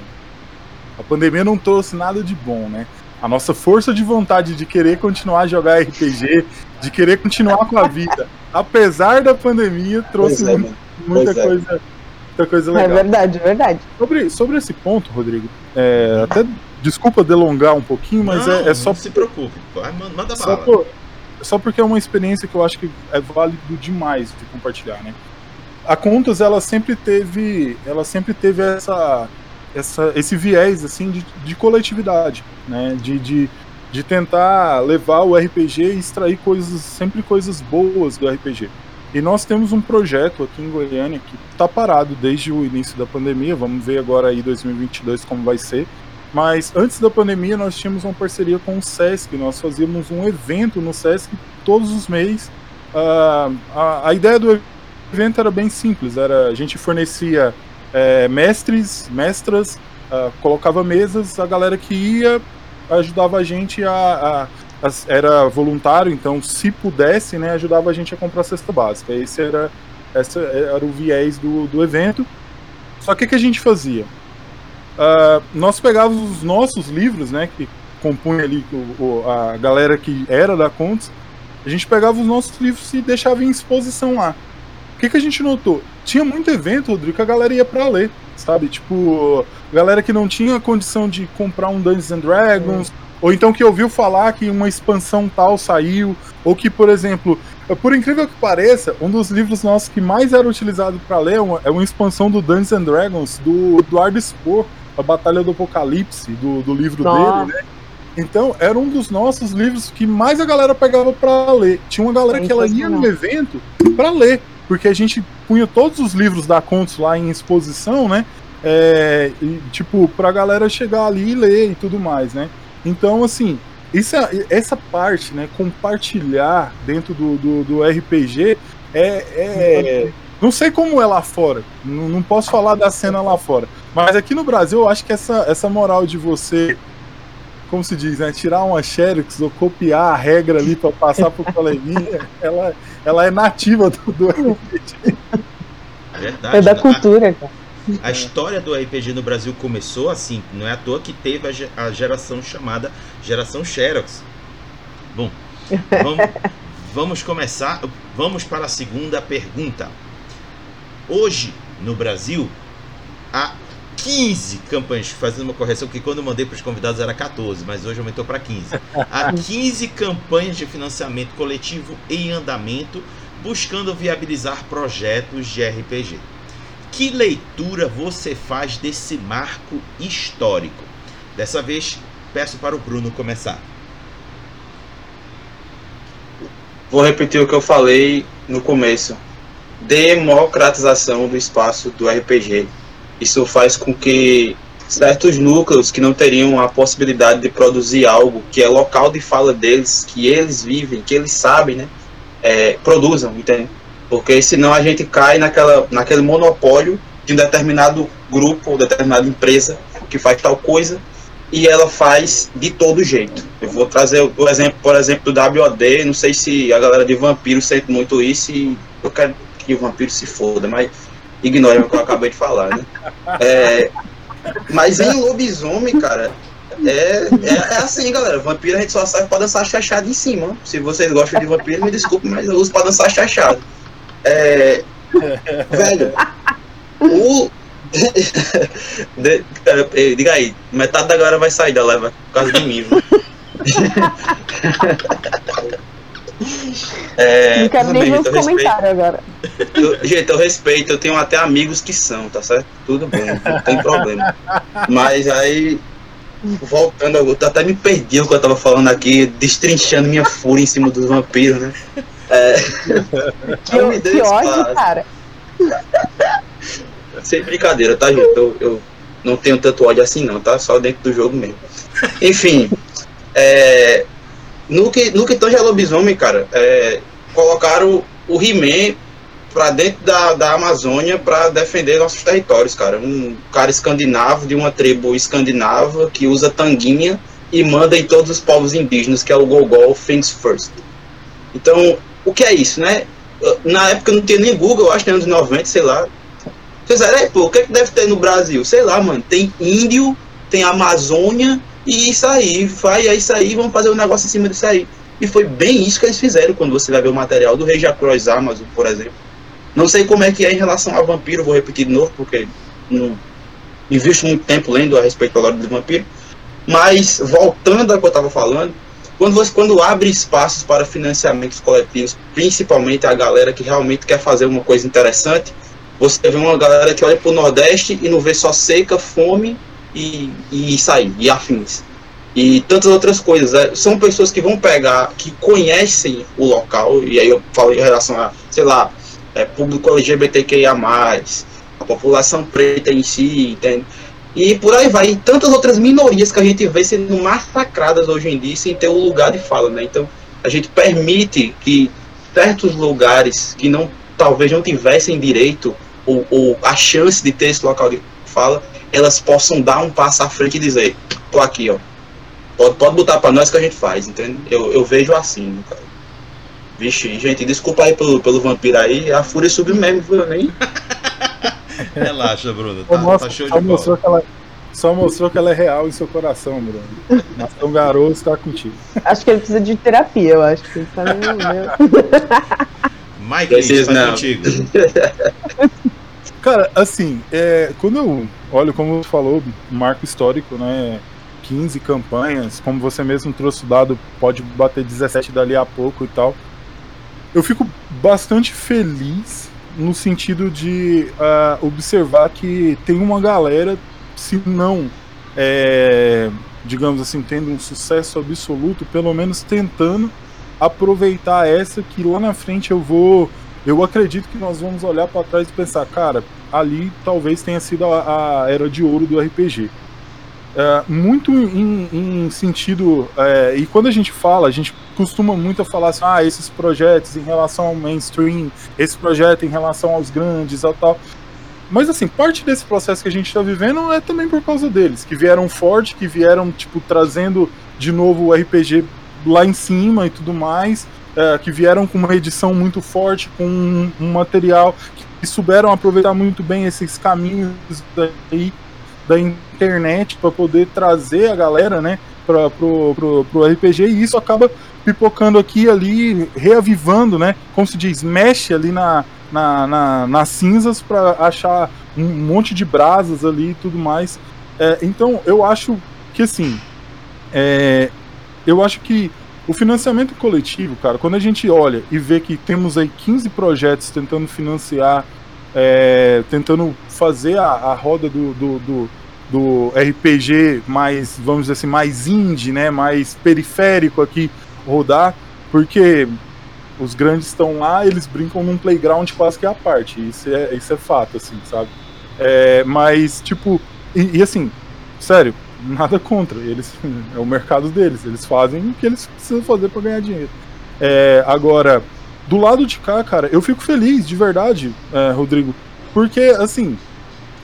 a pandemia não trouxe nada de bom, né? A nossa força de vontade de querer continuar a jogar RPG, de querer continuar com a vida, apesar da pandemia, trouxe é, muita, muita é. coisa, muita coisa é legal. É verdade, é verdade. Sobre, sobre esse ponto, Rodrigo, é, até desculpa delongar um pouquinho, mas não, é, é só. Não se preocupe, manda só bala. Por, só porque é uma experiência que eu acho que é válido demais de compartilhar, né? A Contas, ela sempre teve, ela sempre teve essa essa, esse viés assim de, de coletividade, né? De, de, de tentar levar o RPG e extrair coisas, sempre coisas boas do RPG. E nós temos um projeto aqui em Goiânia que está parado desde o início da pandemia. Vamos ver agora aí 2022 como vai ser. Mas antes da pandemia nós tínhamos uma parceria com o Sesc. Nós fazíamos um evento no Sesc todos os meses. Uh, a, a ideia do evento era bem simples. Era a gente fornecia é, mestres, mestras, uh, colocava mesas, a galera que ia ajudava a gente a, a, a, era voluntário, então se pudesse, né, ajudava a gente a comprar cesta básica. Esse era, esse era o viés do, do evento. Só que o que a gente fazia? Uh, nós pegávamos os nossos livros, né, que compunha ali o, o, a galera que era da Contos, a gente pegava os nossos livros e deixava em exposição lá. O que, que a gente notou? tinha muito evento, Rodrigo, que a galera ia pra ler, sabe? Tipo, galera que não tinha condição de comprar um Dungeons and Dragons, hum. ou então que ouviu falar que uma expansão tal saiu, ou que, por exemplo, por incrível que pareça, um dos livros nossos que mais era utilizado para ler é uma, é uma, expansão do Dungeons and Dragons, do Eduardo Spohr, a Batalha do Apocalipse, do, do livro Nossa. dele, né? Então, era um dos nossos livros que mais a galera pegava para ler. Tinha uma galera que ela ia no evento para ler porque a gente punha todos os livros da Contos lá em exposição, né? É, e, tipo, pra galera chegar ali e ler e tudo mais, né? Então, assim, isso, é, essa parte, né? Compartilhar dentro do, do, do RPG é, é Não sei como é lá fora. Não, não posso falar da cena lá fora. Mas aqui no Brasil, eu acho que essa, essa moral de você, como se diz, né? Tirar uma Xerox ou copiar a regra ali para passar pro coleguinha, ela, ela é nativa do, do RPG. É verdade. É da né? cultura, cara. A história do RPG no Brasil começou assim, não é à toa que teve a ge- a geração chamada geração Xerox. Bom, vamos, vamos começar. Vamos para a segunda pergunta. Hoje, no Brasil, há 15 campanhas, fazendo uma correção, que quando eu mandei para os convidados era 14, mas hoje aumentou para 15. Há 15 campanhas de financiamento coletivo em andamento, buscando viabilizar projetos de RPG. Que leitura você faz desse marco histórico? Dessa vez, peço para o Bruno começar. Vou repetir o que eu falei no começo. Democratização do espaço do RPG. Isso faz com que certos núcleos que não teriam a possibilidade de produzir algo que é local de fala deles, que eles vivem, que eles sabem, né? é, produzam, entende? Porque senão a gente cai naquela, naquele monopólio de um determinado grupo ou determinada empresa que faz tal coisa e ela faz de todo jeito. Eu vou trazer o exemplo, por exemplo, do WOD, não sei se a galera de vampiro sente muito isso e eu quero que o vampiro se foda, mas ignore o que eu acabei de falar, né? É, mas em lobisomem, cara, é, é, é assim, galera. Vampiro a gente só sabe pra dançar chachado em cima. Se vocês gostam de vampiro, me desculpe, mas eu uso pra dançar chachado. É, velho, o. de- cara, ei, diga aí, metade da galera vai sair da leva por causa de mim. É, não quero nem respeito. comentários agora. Eu- gente, eu respeito, eu tenho até amigos que são, tá certo? Tudo bem, não tem problema. Mas aí, voltando, eu até me perdi o que eu tava falando aqui, destrinchando minha fúria em cima dos vampiros, né? É, Que, que ódio, cara. Sem brincadeira, tá, gente? Eu, eu não tenho tanto ódio assim, não, tá? Só dentro do jogo mesmo. Enfim, é, no, que, no que tange a lobisomem, cara, é, colocaram o He-Man pra dentro da, da Amazônia pra defender nossos territórios, cara. Um cara escandinavo, de uma tribo escandinava, que usa tanguinha e manda em todos os povos indígenas, que é o Gogol Things First. Então, o que é isso, né? Na época não tinha nem Google, acho que nos anos 90, sei lá. Fizeram, "Ei, pô, o que, é que deve ter no Brasil? Sei lá, mano. Tem índio, tem Amazônia e isso aí. Vai, é isso aí, vamos fazer um negócio em cima disso aí. E foi bem isso que eles fizeram quando você vai ver o material do Rei Cross Amazon, por exemplo. Não sei como é que é em relação a vampiro, vou repetir de novo, porque não invisto muito tempo lendo a respeito da lore do vampiro. Mas, voltando ao que eu estava falando, quando você quando abre espaços para financiamentos coletivos, principalmente a galera que realmente quer fazer uma coisa interessante, você vê uma galera que olha para o Nordeste e não vê só seca, fome e, e aí, e afins. E tantas outras coisas. né? São pessoas que vão pegar, que conhecem o local, e aí eu falo em relação a, sei lá, é, público LGBTQIA, a população preta em si, entende? E por aí vai. E tantas outras minorias que a gente vê sendo massacradas hoje em dia sem ter o lugar de fala, né? Então a gente permite que certos lugares que não talvez não tivessem direito ou, ou a chance de ter esse local de fala, elas possam dar um passo à frente e dizer, tô aqui, ó. Pode, pode botar pra nós que a gente faz, entende? Eu, eu vejo assim, no caso. Vixe, gente, desculpa aí pelo, pelo vampiro aí, a fúria subiu mesmo, viu? Nem. Relaxa, Bruno. Tá, mostra- tá show só de mostrou bola. que ela, só mostrou que ela é real em seu coração, Bruno. Nação Garoto está contigo. Acho que ele precisa de terapia, eu acho que ele tá meio. meio- Mike, vai não. contigo. Cara, assim, é, quando eu olho, como você falou, marco histórico, né? 15 campanhas, como você mesmo trouxe o dado, pode bater 17 dali a pouco e tal. Eu fico bastante feliz no sentido de ah, observar que tem uma galera, se não, é, digamos assim, tendo um sucesso absoluto, pelo menos tentando aproveitar essa que lá na frente eu vou eu acredito que nós vamos olhar para trás e pensar, cara, ali talvez tenha sido a, a era de ouro do RPG. é, muito em, em sentido. É, e quando a gente fala, a gente costuma muito falar assim: ah, esses projetos em relação ao mainstream, esse projeto em relação aos grandes e tal. Mas assim, parte desse processo que a gente está vivendo é também por causa deles, que vieram forte, que vieram, tipo, trazendo de novo o RPG lá em cima e tudo mais, é, que vieram com uma edição muito forte, com um, um material que, souberam aproveitar muito bem esses caminhos daí da internet para poder trazer a galera, né, para pro, pro, pro RPG e isso acaba pipocando aqui ali, reavivando, né, como se diz, mexe ali na, na, na nas cinzas para achar um monte de brasas ali e tudo mais. É, então eu acho que assim, é, eu acho que o financiamento coletivo, cara, quando a gente olha e vê que temos aí 15 projetos tentando financiar é, tentando fazer a, a roda do, do, do, do, RPG mais, vamos dizer assim, mais indie, né, mais periférico aqui rodar, porque os grandes estão lá, eles brincam num playground quase que à parte, isso é, isso é fato, assim, sabe? É, mas, tipo, e, e assim, sério, nada contra, eles é o mercado deles, eles fazem o que eles precisam fazer para ganhar dinheiro. É, agora, do lado de cá, cara, eu fico feliz, de verdade, é, Rodrigo, porque, assim,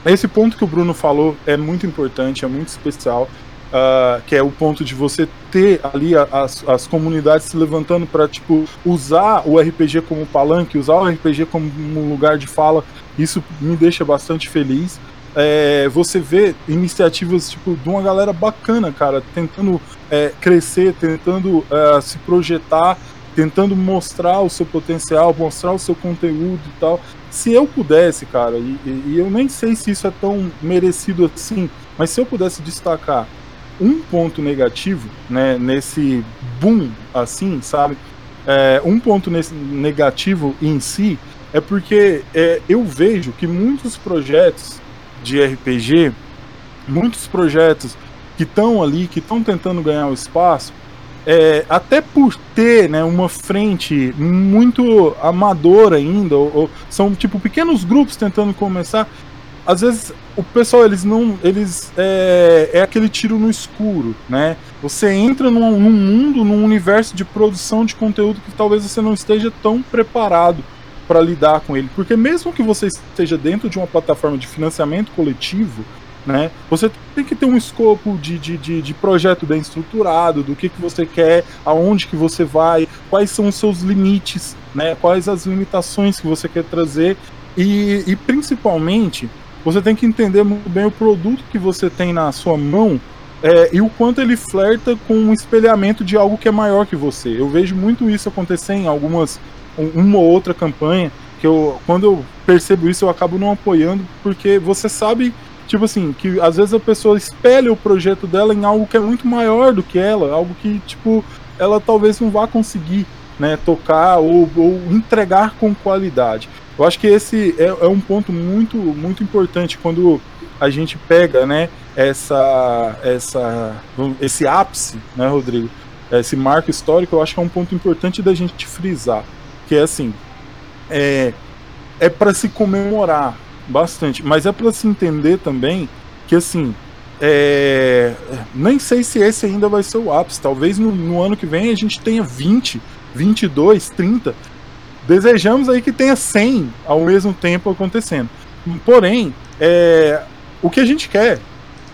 esse ponto que o Bruno falou é muito importante, é muito especial, uh, que é o ponto de você ter ali as, as comunidades se levantando para tipo usar o RPG como palanque, usar o RPG como um lugar de fala. Isso me deixa bastante feliz. É, você vê iniciativas tipo de uma galera bacana, cara, tentando é, crescer, tentando é, se projetar tentando mostrar o seu potencial, mostrar o seu conteúdo e tal. Se eu pudesse, cara, e, e, eu nem sei se isso é tão merecido assim, mas se eu pudesse destacar um ponto negativo, né, nesse boom, assim, sabe? É, um ponto nesse negativo em si é porque é, eu vejo que muitos projetos de RPG, muitos projetos que estão ali, que estão tentando ganhar o espaço, é, até por ter né, uma frente muito amadora ainda, ou, ou, são tipo pequenos grupos tentando começar, às vezes o pessoal eles não eles é, é aquele tiro no escuro, né? Você entra num, num, mundo, num universo de produção de conteúdo que talvez você não esteja tão preparado para lidar com ele, porque mesmo que você esteja dentro de uma plataforma de financiamento coletivo, né? Você tem que ter um escopo de, de, de, de, projeto bem estruturado, do que, que você quer, aonde que você vai, quais são os seus limites, né? quais as limitações que você quer trazer e, e principalmente você tem que entender muito bem o produto que você tem na sua mão é, e o quanto ele flerta com um espelhamento de algo que é maior que você. Eu vejo muito isso acontecer em algumas, uma ou outra campanha, que eu, quando eu percebo isso, eu acabo não apoiando, porque você sabe tipo assim, que às vezes a pessoa espelha o projeto dela em algo que é muito maior do que ela, algo que, tipo, ela talvez não vá conseguir, né, tocar ou, ou entregar com qualidade. Eu acho que esse é, é, um ponto muito, muito importante quando a gente pega, né, essa, essa, esse ápice, né, Rodrigo, esse marco histórico, eu acho que é um ponto importante da gente frisar, que é assim, é, é para se comemorar, Bastante. Mas é para se entender também que, assim, é... nem sei se esse ainda vai ser o ápice. Talvez no, no, ano que vem a gente tenha 20, 22, 30. Desejamos aí que tenha 100 ao mesmo tempo acontecendo. Porém, é... o que a gente quer,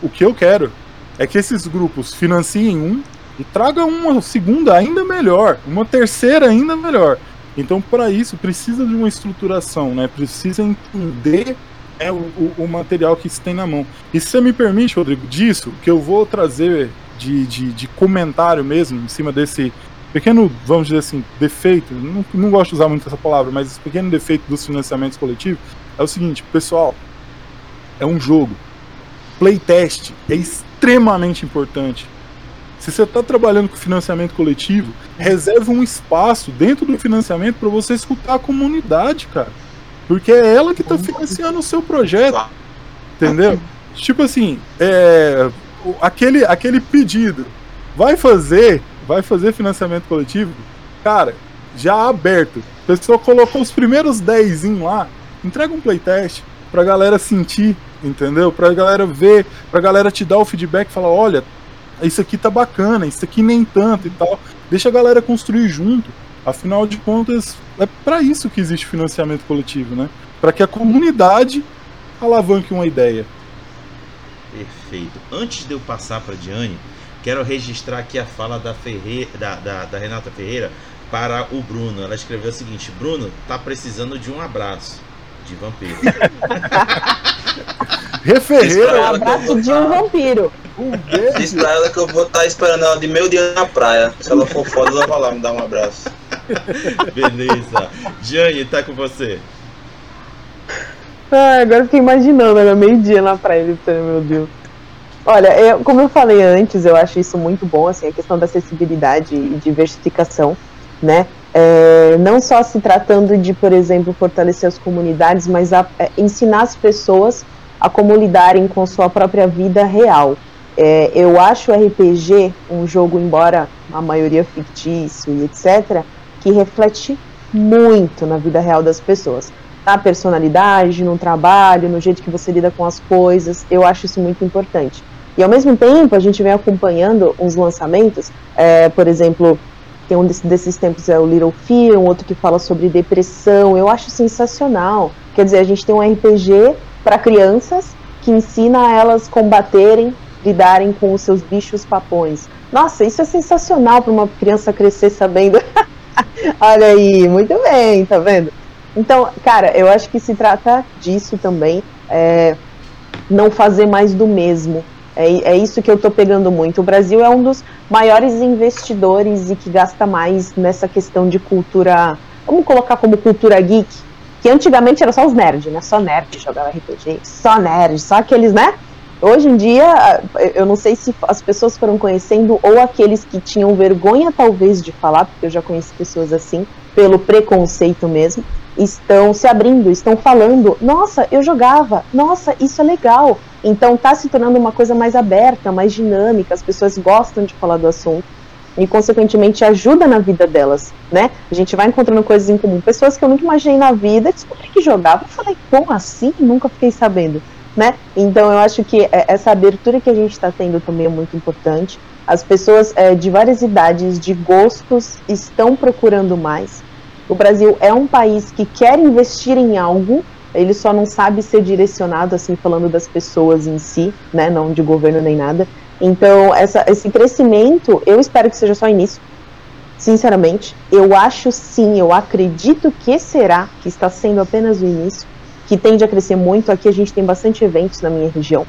o que eu quero, é que esses grupos financiem um e tragam uma segunda ainda melhor, uma terceira ainda melhor. Então, para isso, precisa de uma estruturação, né? Precisa entender é, o, o, material que se tem na mão. E se você me permite, Rodrigo, disso, que eu vou trazer de, de, de comentário mesmo, em cima desse pequeno, vamos dizer assim, defeito, não, não gosto de usar muito essa palavra, mas esse pequeno defeito dos financiamentos coletivos, é o seguinte, pessoal, é um jogo. Playtest é extremamente importante. Se você está trabalhando com financiamento coletivo, reserve um espaço dentro do financiamento para você escutar a comunidade, cara. Porque é ela que está financiando o seu projeto. Entendeu? Tipo assim, é, aquele, aquele pedido. Vai fazer, vai fazer financiamento coletivo? Cara, já aberto. A pessoa colocou os primeiros 10 lá, entrega um playtest pra galera sentir, entendeu? Pra galera ver, pra galera te dar o feedback e falar, olha, isso aqui tá bacana, isso aqui nem tanto e tal. Deixa a galera construir junto. Afinal de contas, é para isso que existe financiamento coletivo, né? Para que a comunidade alavanque uma ideia. Perfeito. Antes de eu passar para Diane, quero registrar aqui a fala da, Ferreira, da, da, da Renata Ferreira para o Bruno. Ela escreveu o seguinte: Bruno, tá precisando de um abraço de vampiro. Referreira. Um abraço de um vampiro. Um beijo. Diz pra ela que eu vou estar tá esperando ela de meio dia na praia. Se ela for foda, ela vai lá me dar um abraço. Beleza. Jane, tá com você. Ah, agora eu fiquei imaginando, era meio-dia na praia, meu Deus. Olha, eu, como eu falei antes, eu acho isso muito bom, assim, a questão da acessibilidade e diversificação, né? É, não só se tratando de, por exemplo, fortalecer as comunidades, mas a, é, ensinar as pessoas a como lidarem com sua própria vida real. É, eu acho o RPG um jogo, embora a maioria fictício e etc., que reflete muito na vida real das pessoas. Na personalidade, no trabalho, no jeito que você lida com as coisas. Eu acho isso muito importante. E ao mesmo tempo, a gente vem acompanhando uns lançamentos, é, por exemplo, tem um desses tempos é o Little Fear, um outro que fala sobre depressão. Eu acho sensacional. Quer dizer, a gente tem um RPG para crianças que ensina elas combaterem, lidarem com os seus bichos papões. Nossa, isso é sensacional para uma criança crescer sabendo. Olha aí, muito bem, tá vendo? Então, cara, eu acho que se trata disso também, é, não fazer mais do mesmo. É, é isso que eu estou pegando muito. O Brasil é um dos maiores investidores e que gasta mais nessa questão de cultura. Vamos colocar como cultura geek, que antigamente era só os nerds, né? Só nerd jogava RPG, só nerd, só aqueles, né? Hoje em dia, eu não sei se as pessoas foram conhecendo ou aqueles que tinham vergonha, talvez, de falar, porque eu já conheci pessoas assim, pelo preconceito mesmo, estão se abrindo, estão falando: nossa, eu jogava, nossa, isso é legal. Então está se tornando uma coisa mais aberta, mais dinâmica, as pessoas gostam de falar do assunto e consequentemente ajuda na vida delas, né? A gente vai encontrando coisas em comum, pessoas que eu nunca imaginei na vida, descobri que jogava, eu falei, como assim? Nunca fiquei sabendo, né? Então eu acho que é, essa abertura que a gente está tendo também é muito importante. As pessoas é, de várias idades, de gostos, estão procurando mais. O Brasil é um país que quer investir em algo, ele só não sabe ser direcionado, assim, falando das pessoas em si, né, não de governo nem nada. Então, essa, esse crescimento, eu espero que seja só início, sinceramente. Eu acho sim, eu acredito que será, que está sendo apenas o início, que tende a crescer muito. Aqui a gente tem bastante eventos na minha região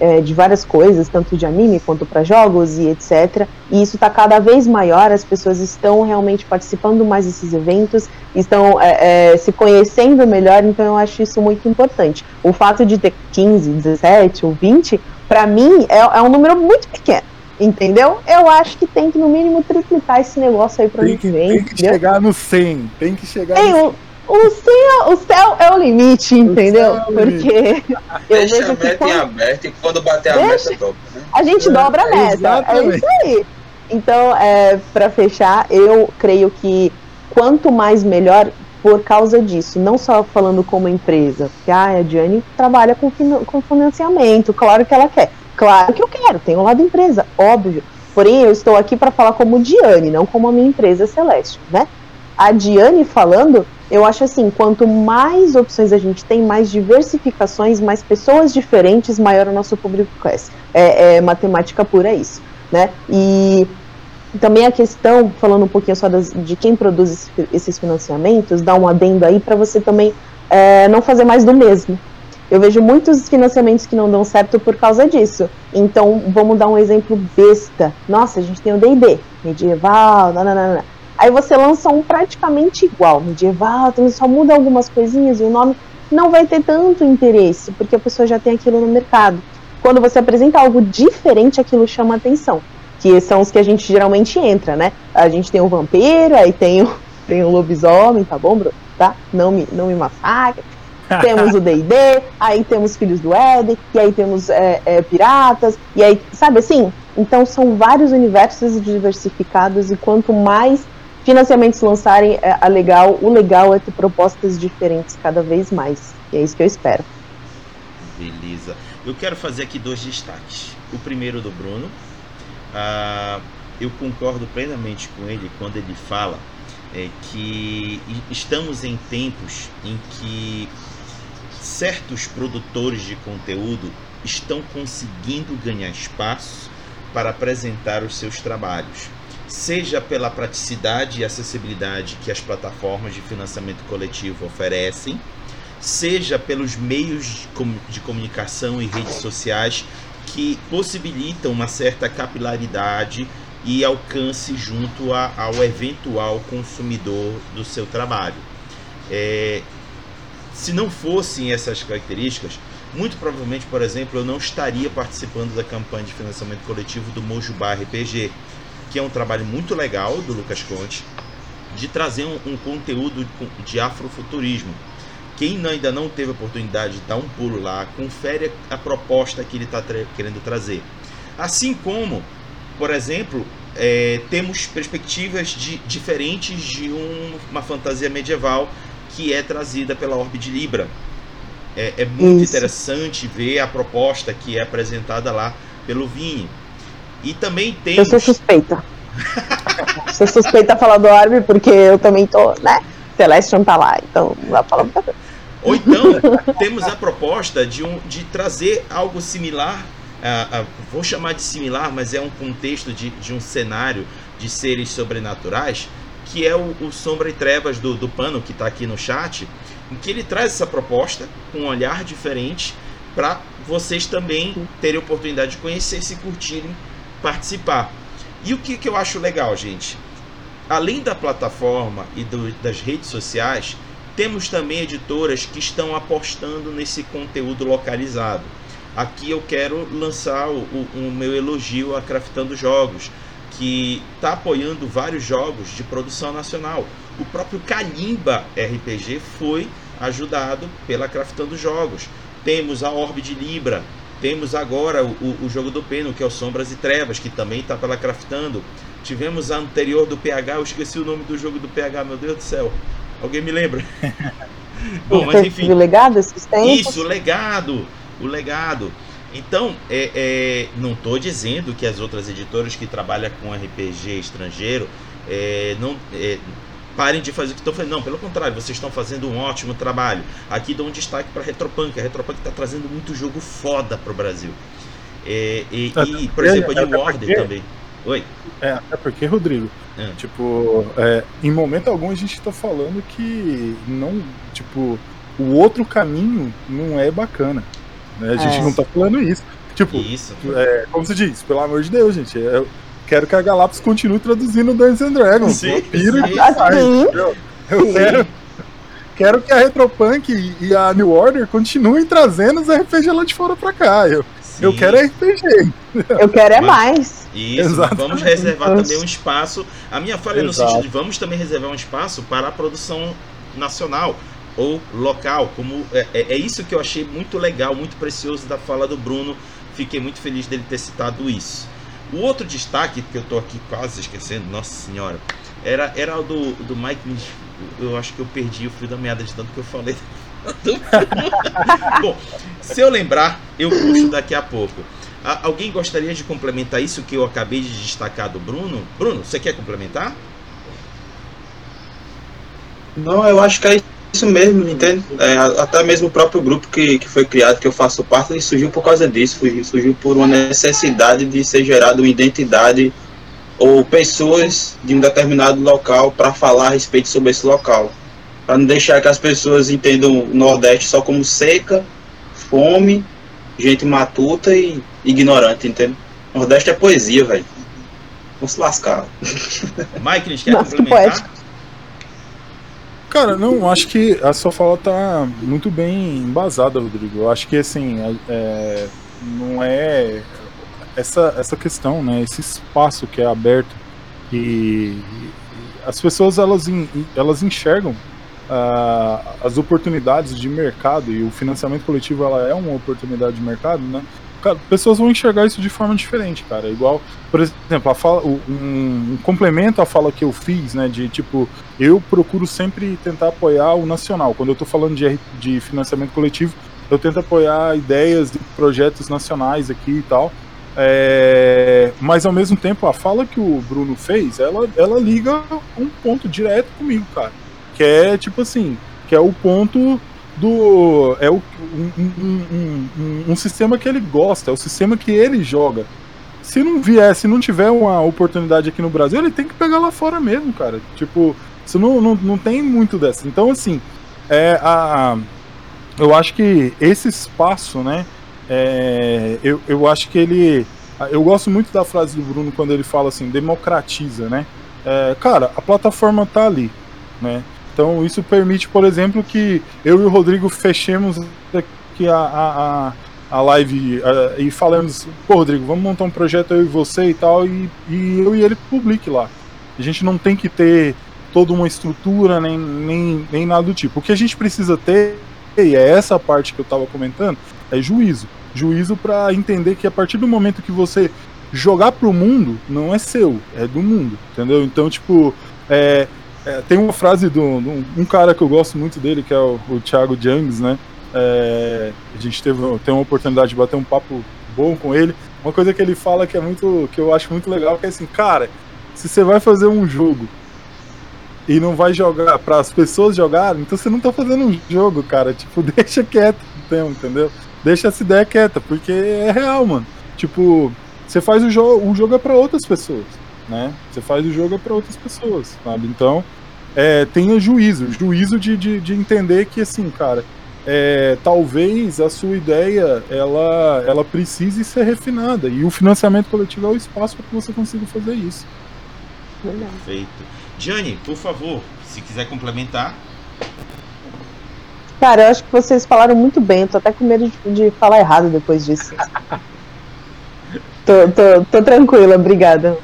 é, de várias coisas, tanto de anime quanto para jogos e etc. E isso está cada vez maior, as pessoas estão realmente participando mais desses eventos, estão é, é, se conhecendo melhor, então eu acho isso muito importante. O fato de ter 15, 17 ou 20, para mim é, é um número muito pequeno. Entendeu? Eu acho que tem que, no mínimo, triplicar esse negócio aí para ano que vem. Tem que entendeu? chegar no 100. Tem que chegar tem no 100. O céu, o céu é o limite, entendeu? É o Porque limite. Deixa a meta quando... em aberto e quando bater Deixa... a meta, dobra. Né? A gente é, dobra a meta. Exatamente. É isso aí. Então, é, para fechar, eu creio que quanto mais melhor por causa disso, não só falando como empresa, porque ah, a Diane trabalha com, com financiamento, claro que ela quer. Claro que eu quero, tem um lado empresa, óbvio. Porém, eu estou aqui para falar como Diane, não como a minha empresa Celeste, né? A Diane falando, eu acho assim, quanto mais opções a gente tem, mais diversificações, mais pessoas diferentes, maior o nosso público conhece. É, é matemática pura isso, né? E também a questão, falando um pouquinho só das, de quem produz esses financiamentos, dá um adendo aí para você também é, não fazer mais do mesmo. Eu vejo muitos financiamentos que não dão certo por causa disso. Então, vamos dar um exemplo besta. Nossa, a gente tem o D&D, medieval, nananana. Aí você lança um praticamente igual, medieval, então só muda algumas coisinhas e o nome não vai ter tanto interesse, porque a pessoa já tem aquilo no mercado. Quando você apresenta algo diferente, aquilo chama atenção. Que são os que a gente geralmente entra, né? A gente tem o vampiro, aí tem o, tem o lobisomem, tá bom, bro? Tá? Não me, não me massacre. temos o D&D, aí temos Filhos do Éden, e aí temos é, é, Piratas, e aí, sabe assim? Então são vários universos diversificados e quanto mais financiamentos lançarem, é, a legal, o legal é ter propostas diferentes cada vez mais. E é isso que eu espero. Beleza. Eu quero fazer aqui dois destaques. O primeiro do Bruno. Ah, eu concordo plenamente com ele quando ele fala é, que estamos em tempos em que certos produtores de conteúdo estão conseguindo ganhar espaço para apresentar os seus trabalhos, seja pela praticidade e acessibilidade que as plataformas de financiamento coletivo oferecem, seja pelos meios de comunicação e redes sociais que possibilitam uma certa capilaridade e alcance junto a, ao eventual consumidor do seu trabalho. É, se não fossem essas características, muito provavelmente, por exemplo, eu não estaria participando da campanha de financiamento coletivo do Mojubá RPG, que é um trabalho muito legal do Lucas Conte, de trazer um, um conteúdo de afrofuturismo. Quem ainda não teve a oportunidade de dar um pulo lá, confere a proposta que ele está querendo trazer. Assim como, por exemplo, é, temos perspectivas de, diferentes de um, uma fantasia medieval que é trazida pela Orbe de Libra. É, é muito Isso. interessante ver a proposta que é apresentada lá pelo Vini. E também tem. Eu sou suspeita. sou suspeita a falar do Orbe porque eu também tô, né? Celestian tá lá, então não dá pra falar muita coisa. Ou então temos a proposta de, um, de trazer algo similar, vou chamar de similar, mas é um contexto de, de um cenário de seres sobrenaturais, que é o, o Sombra e Trevas do, do Pano, que está aqui no chat, em que ele traz essa proposta com um olhar diferente para vocês também terem oportunidade de conhecer, se curtirem, participar. E o que, que eu acho legal, gente? Além da plataforma e do, das redes sociais, temos também editoras que estão apostando nesse conteúdo localizado. Aqui eu quero lançar o, o, meu elogio a Craftando Jogos, que está apoiando vários jogos de produção nacional. O próprio Kalimba RPG foi ajudado pela Craftando Jogos. Temos a Orbe de Libra, temos agora o, o, jogo do Peno, que é o Sombras e Trevas, que também está pela Craftando. Tivemos a anterior do PH, eu esqueci o nome do jogo do PH, meu Deus do céu. Alguém me lembra? Bom, mas enfim. O legado, Isso, o legado. O legado. Então, é, é, não estou dizendo que as outras editoras que trabalham com RPG estrangeiro é, não é, parem de fazer o que estão fazendo. Não, pelo contrário, vocês estão fazendo um ótimo trabalho. Aqui dou um destaque para a Retropunk. A Retropunk está trazendo muito jogo foda para o Brasil. É, e, e, por exemplo, a New Order também. Oi? É, até porque, Rodrigo, é. tipo, é, em momento algum a gente está falando que não, tipo, o outro caminho não é bacana. Né? A gente é. não tá falando isso. Tipo, isso. É, como se diz, pelo amor de Deus, gente. Eu quero que a Galápagos continue traduzindo Dungeons and Dragons. Sim, piro sim, sim. Eu sim. quero. Quero que a Retropunk e a New Order continuem trazendo os RPG lá de fora pra cá. Eu, eu quero RPG. Eu quero é mais. Isso, Exatamente. vamos reservar também um espaço. A minha fala é no sentido de vamos também reservar um espaço para a produção nacional ou local. Como é, é, é, isso que eu achei muito legal, muito precioso da fala do Bruno. Fiquei muito feliz dele ter citado isso. O outro destaque que eu estou aqui quase esquecendo, nossa senhora, era, era o do, do Mike. Eu acho que eu perdi o fio da meada de tanto que eu falei. Bom, se eu lembrar, eu puxo daqui a pouco. Alguém gostaria de complementar isso que eu acabei de destacar do Bruno? Bruno, você quer complementar? Não, eu acho que é isso mesmo, entende? É, até mesmo o próprio grupo que, que foi criado, que eu faço parte, ele surgiu por causa disso, surgiu por uma necessidade de ser gerada uma identidade ou pessoas de um determinado local para falar a respeito sobre esse local. Para não deixar que as pessoas entendam o Nordeste só como seca, fome, gente matuta e ignorante, entende? Nordeste é poesia, velho. Vamos se lascar. Mike, a gente quer Nossa, complementar? Cara, não, acho que a sua fala tá muito bem embasada, Rodrigo. Eu acho que assim, é, não é essa, essa questão, né? Esse espaço que é aberto e as pessoas elas, elas enxergam uh, as oportunidades de mercado e o financiamento coletivo ela é uma oportunidade de mercado, né? Cara, pessoas vão enxergar isso de forma diferente, cara. Igual, por exemplo, a fala, um, um complemento à fala que eu fiz, né? De tipo, eu procuro sempre tentar apoiar o nacional. Quando eu tô falando de, de financiamento coletivo, eu tento apoiar ideias de projetos nacionais aqui e tal. É, mas ao mesmo tempo, a fala que o Bruno fez, ela, ela liga um ponto direto comigo, cara. Que é tipo assim, que é o ponto do. É o, um, um, um, um, sistema que ele gosta, é o sistema que ele joga. Se não vier, se não tiver uma oportunidade aqui no Brasil, ele tem que pegar lá fora mesmo, cara. Tipo, isso não, não, não tem muito dessa. Então, assim, é, a, eu acho que esse espaço, né? É, eu, eu acho que ele. Eu gosto muito da frase do Bruno quando ele fala assim, democratiza, né? É, cara, a plataforma tá ali, né? Então isso permite, por exemplo, que eu e o Rodrigo fechemos aqui a, a, a live e falamos, pô Rodrigo, vamos montar um projeto eu e você e tal, e, e eu e ele publique lá. A gente não tem que ter toda uma estrutura, nem, nem, nem nada do tipo. O que a gente precisa ter, e é essa parte que eu estava comentando, é juízo. Juízo para entender que a partir do momento que você jogar pro mundo, não é seu, é do mundo, entendeu? Então, tipo, é, é, tem uma frase de um, cara que eu gosto muito dele, que é o, o Thiago Jangs, né? É, a gente teve, tem uma oportunidade de bater um papo bom com ele. Uma coisa que ele fala que é muito, que eu acho muito legal, que é assim, cara, se você vai fazer um jogo e não vai jogar para as pessoas jogarem, então você não tá fazendo um jogo, cara. Tipo, deixa quieto, então, entendeu? Deixa essa ideia quieta, porque é real, mano. Tipo, você faz o jogo, o jogo é para outras pessoas, né? Você faz o jogo é para outras pessoas, sabe? Então, é, tenha juízo, juízo de, de, de entender que assim, cara, é, talvez a sua ideia ela, ela precise ser refinada e o financiamento coletivo é o espaço para que você consiga fazer isso. Perfeito. Jane, por favor, se quiser complementar. Cara, eu acho que vocês falaram muito bem. Eu tô até com medo de, de falar errado depois disso. tô, tô, tô tranquila, obrigada.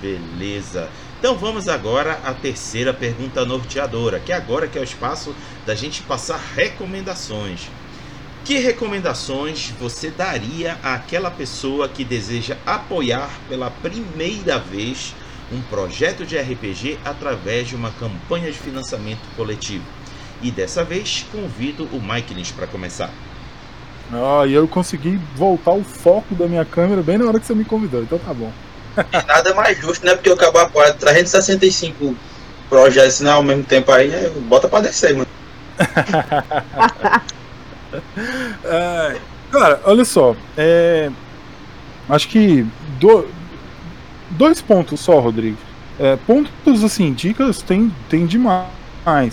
Beleza. Então vamos agora à terceira pergunta norteadora, que agora que é o espaço da gente passar recomendações. Que recomendações você daria àquela pessoa que deseja apoiar pela primeira vez um projeto de RPG através de uma campanha de financiamento coletivo. E dessa vez convido o Mike para começar. Ah, e eu consegui voltar o foco da minha câmera bem na hora que você me convidou, então tá bom. Nada mais justo, né? Porque eu acabo apoiando 365 projetos né, ao mesmo tempo aí? Bota pra descer, mano. é, cara, olha só. É, acho que do, dois pontos só, Rodrigo. É, pontos assim, dicas tem, tem demais,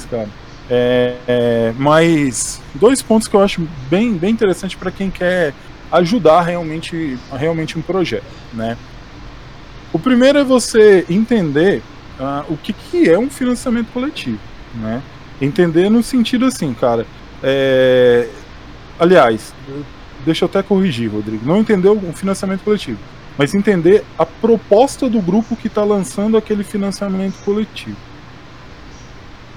cara. É, é, mas dois pontos que eu acho bem, bem interessante para quem quer ajudar realmente, realmente um projeto, né? O primeiro é você entender uh, o que, que é um financiamento coletivo, né? Entender no sentido assim, cara. É... Aliás, deixa eu até corrigir, Rodrigo. Não entendeu um financiamento coletivo mas entender a proposta do grupo que está lançando aquele financiamento coletivo.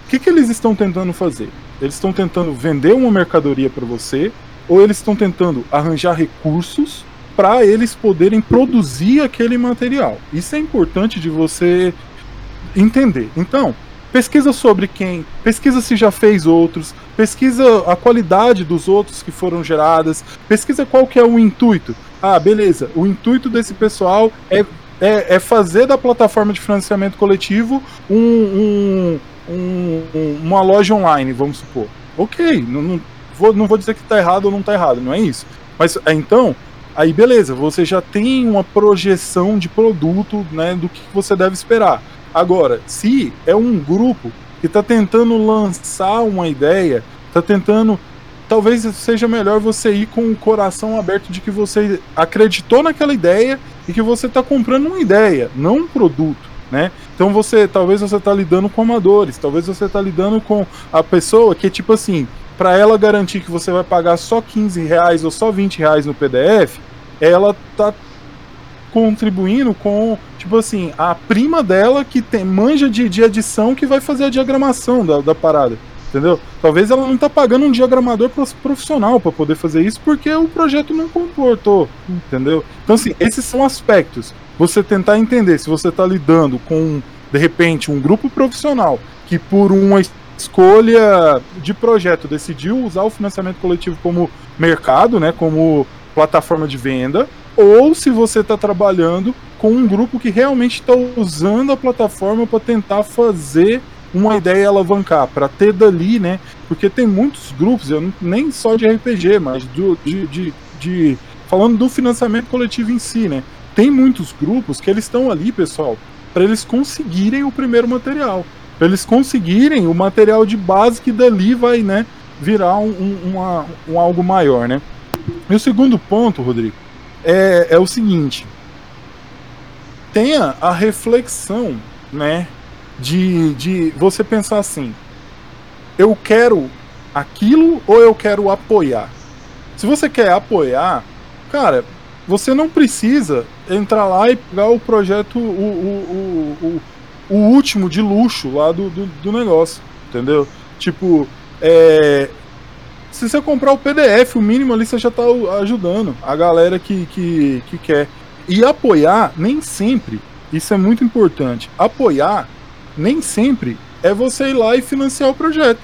O que, que eles estão tentando fazer? Eles estão tentando vender uma mercadoria para você, ou eles estão tentando arranjar recursos para eles poderem produzir aquele material. Isso é importante de você entender. Então, pesquisa sobre quem, pesquisa se já fez outros, pesquisa a qualidade dos outros que foram geradas, pesquisa qual que é o intuito. Ah, beleza. O intuito desse pessoal é, é, é fazer da plataforma de financiamento coletivo um, um, um, uma loja online, vamos supor. Ok, não, não, vou, não vou dizer que está errado ou não está errado, não é isso. Mas é, então, aí beleza, você já tem uma projeção de produto, né, do que você deve esperar. Agora, se é um grupo que está tentando lançar uma ideia, está tentando talvez seja melhor você ir com o coração aberto de que você acreditou naquela ideia e que você está comprando uma ideia, não um produto. Né? Então você, talvez você está lidando com amadores, talvez você está lidando com a pessoa que tipo assim, para ela garantir que você vai pagar só 15 reais ou só 20 reais no PDF, ela tá contribuindo com, tipo assim, a prima dela que tem manja de, de edição que vai fazer a diagramação da, da parada entendeu? Talvez ela não está pagando um diagramador profissional para poder fazer isso porque o projeto não comportou, entendeu? Então assim, esses são aspectos. Você tentar entender se você está lidando com de repente um grupo profissional que por uma escolha de projeto, decidiu usar o financiamento coletivo como mercado, né, como plataforma de venda, ou se você está trabalhando com um grupo que realmente está usando a plataforma para tentar fazer uma ideia alavancar, para ter dali, né? Porque tem muitos grupos, eu não, nem só de RPG, mas do, de, de, de, falando do financiamento coletivo em si, né? Tem muitos grupos que eles estão ali, pessoal, para eles conseguirem o primeiro material, para eles conseguirem o material de base que dali vai, né, virar um, um, uma, um algo maior, né? E o segundo ponto, Rodrigo, é, é o seguinte: tenha a reflexão, né, de, de você pensar assim: eu quero aquilo ou eu quero apoiar? Se você quer apoiar, cara, você não precisa entrar lá e pegar o projeto, o, o, o, o, último de luxo lá do, do, do negócio, entendeu? Tipo, é, se você comprar o PDF, o mínimo ali você já está ajudando a galera que, que, que quer. E apoiar, nem sempre, isso é muito importante. Apoiar, nem sempre, é você ir lá e financiar o projeto.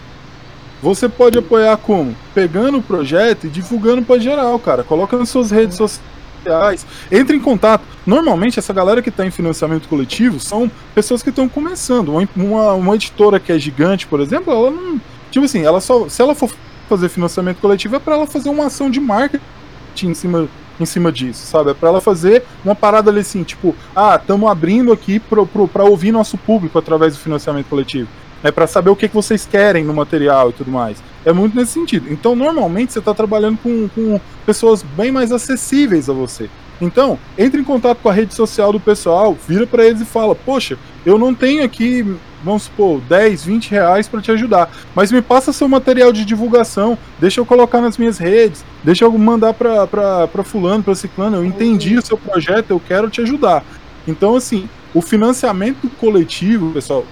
Você pode apoiar como? Pegando o projeto e divulgando para geral, cara. Coloca nas suas redes sociais. Entre em contato. Normalmente, essa galera que está em financiamento coletivo são pessoas que estão começando. Uma, uma, editora que é gigante, por exemplo, ela não. Tipo assim, ela só. Se ela for fazer financiamento coletivo, é para ela fazer uma ação de marketing em cima, em cima disso, sabe? É para ela fazer uma parada ali assim, tipo, ah, estamos abrindo aqui para ouvir nosso público através do financiamento coletivo é para saber o que, que vocês querem no material e tudo mais. É muito nesse sentido. Então, normalmente, você está trabalhando com, com pessoas bem mais acessíveis a você. Então, entre em contato com a rede social do pessoal, vira para eles e fala: Poxa, eu não tenho aqui, vamos supor, 10, 20 reais para te ajudar, mas me passa seu material de divulgação, deixa eu colocar nas minhas redes, deixa eu mandar para Fulano, para Ciclano. Eu entendi o seu projeto, eu quero te ajudar. Então, assim, o financiamento coletivo, pessoal,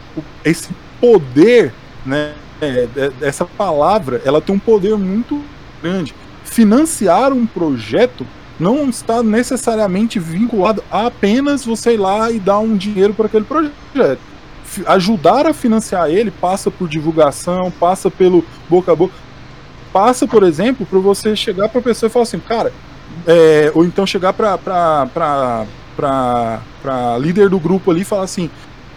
esse poder, né? É, é, essa palavra, ela tem um poder muito grande. Financiar um projeto não está necessariamente vinculado a apenas você ir lá e dar um dinheiro para aquele projeto. Ajudar a financiar ele passa por divulgação, passa pelo boca a boca, passa, por exemplo, para você chegar para a pessoa e falar assim, cara, é, ou então chegar para líder do grupo ali e falar assim,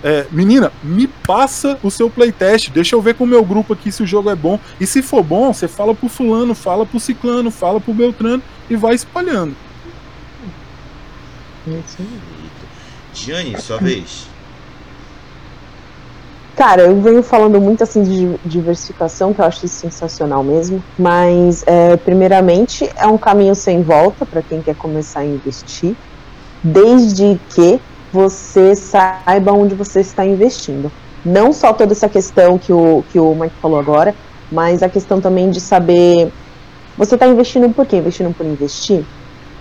é, menina, me passa o seu playtest, deixa eu ver com o meu grupo aqui se o jogo é bom. E se for bom, você fala pro fulano, fala pro ciclano, fala pro Beltrano e vai espalhando. Diane, sua vez. Cara, eu venho falando muito assim de diversificação, que eu acho sensacional mesmo. Mas, é, primeiramente, é um caminho sem volta para quem quer começar a investir, desde que você saiba onde você está investindo. Não só toda essa questão que o, que o Mike falou agora, mas a questão também de saber. Você está investindo por quê? Investindo por investir?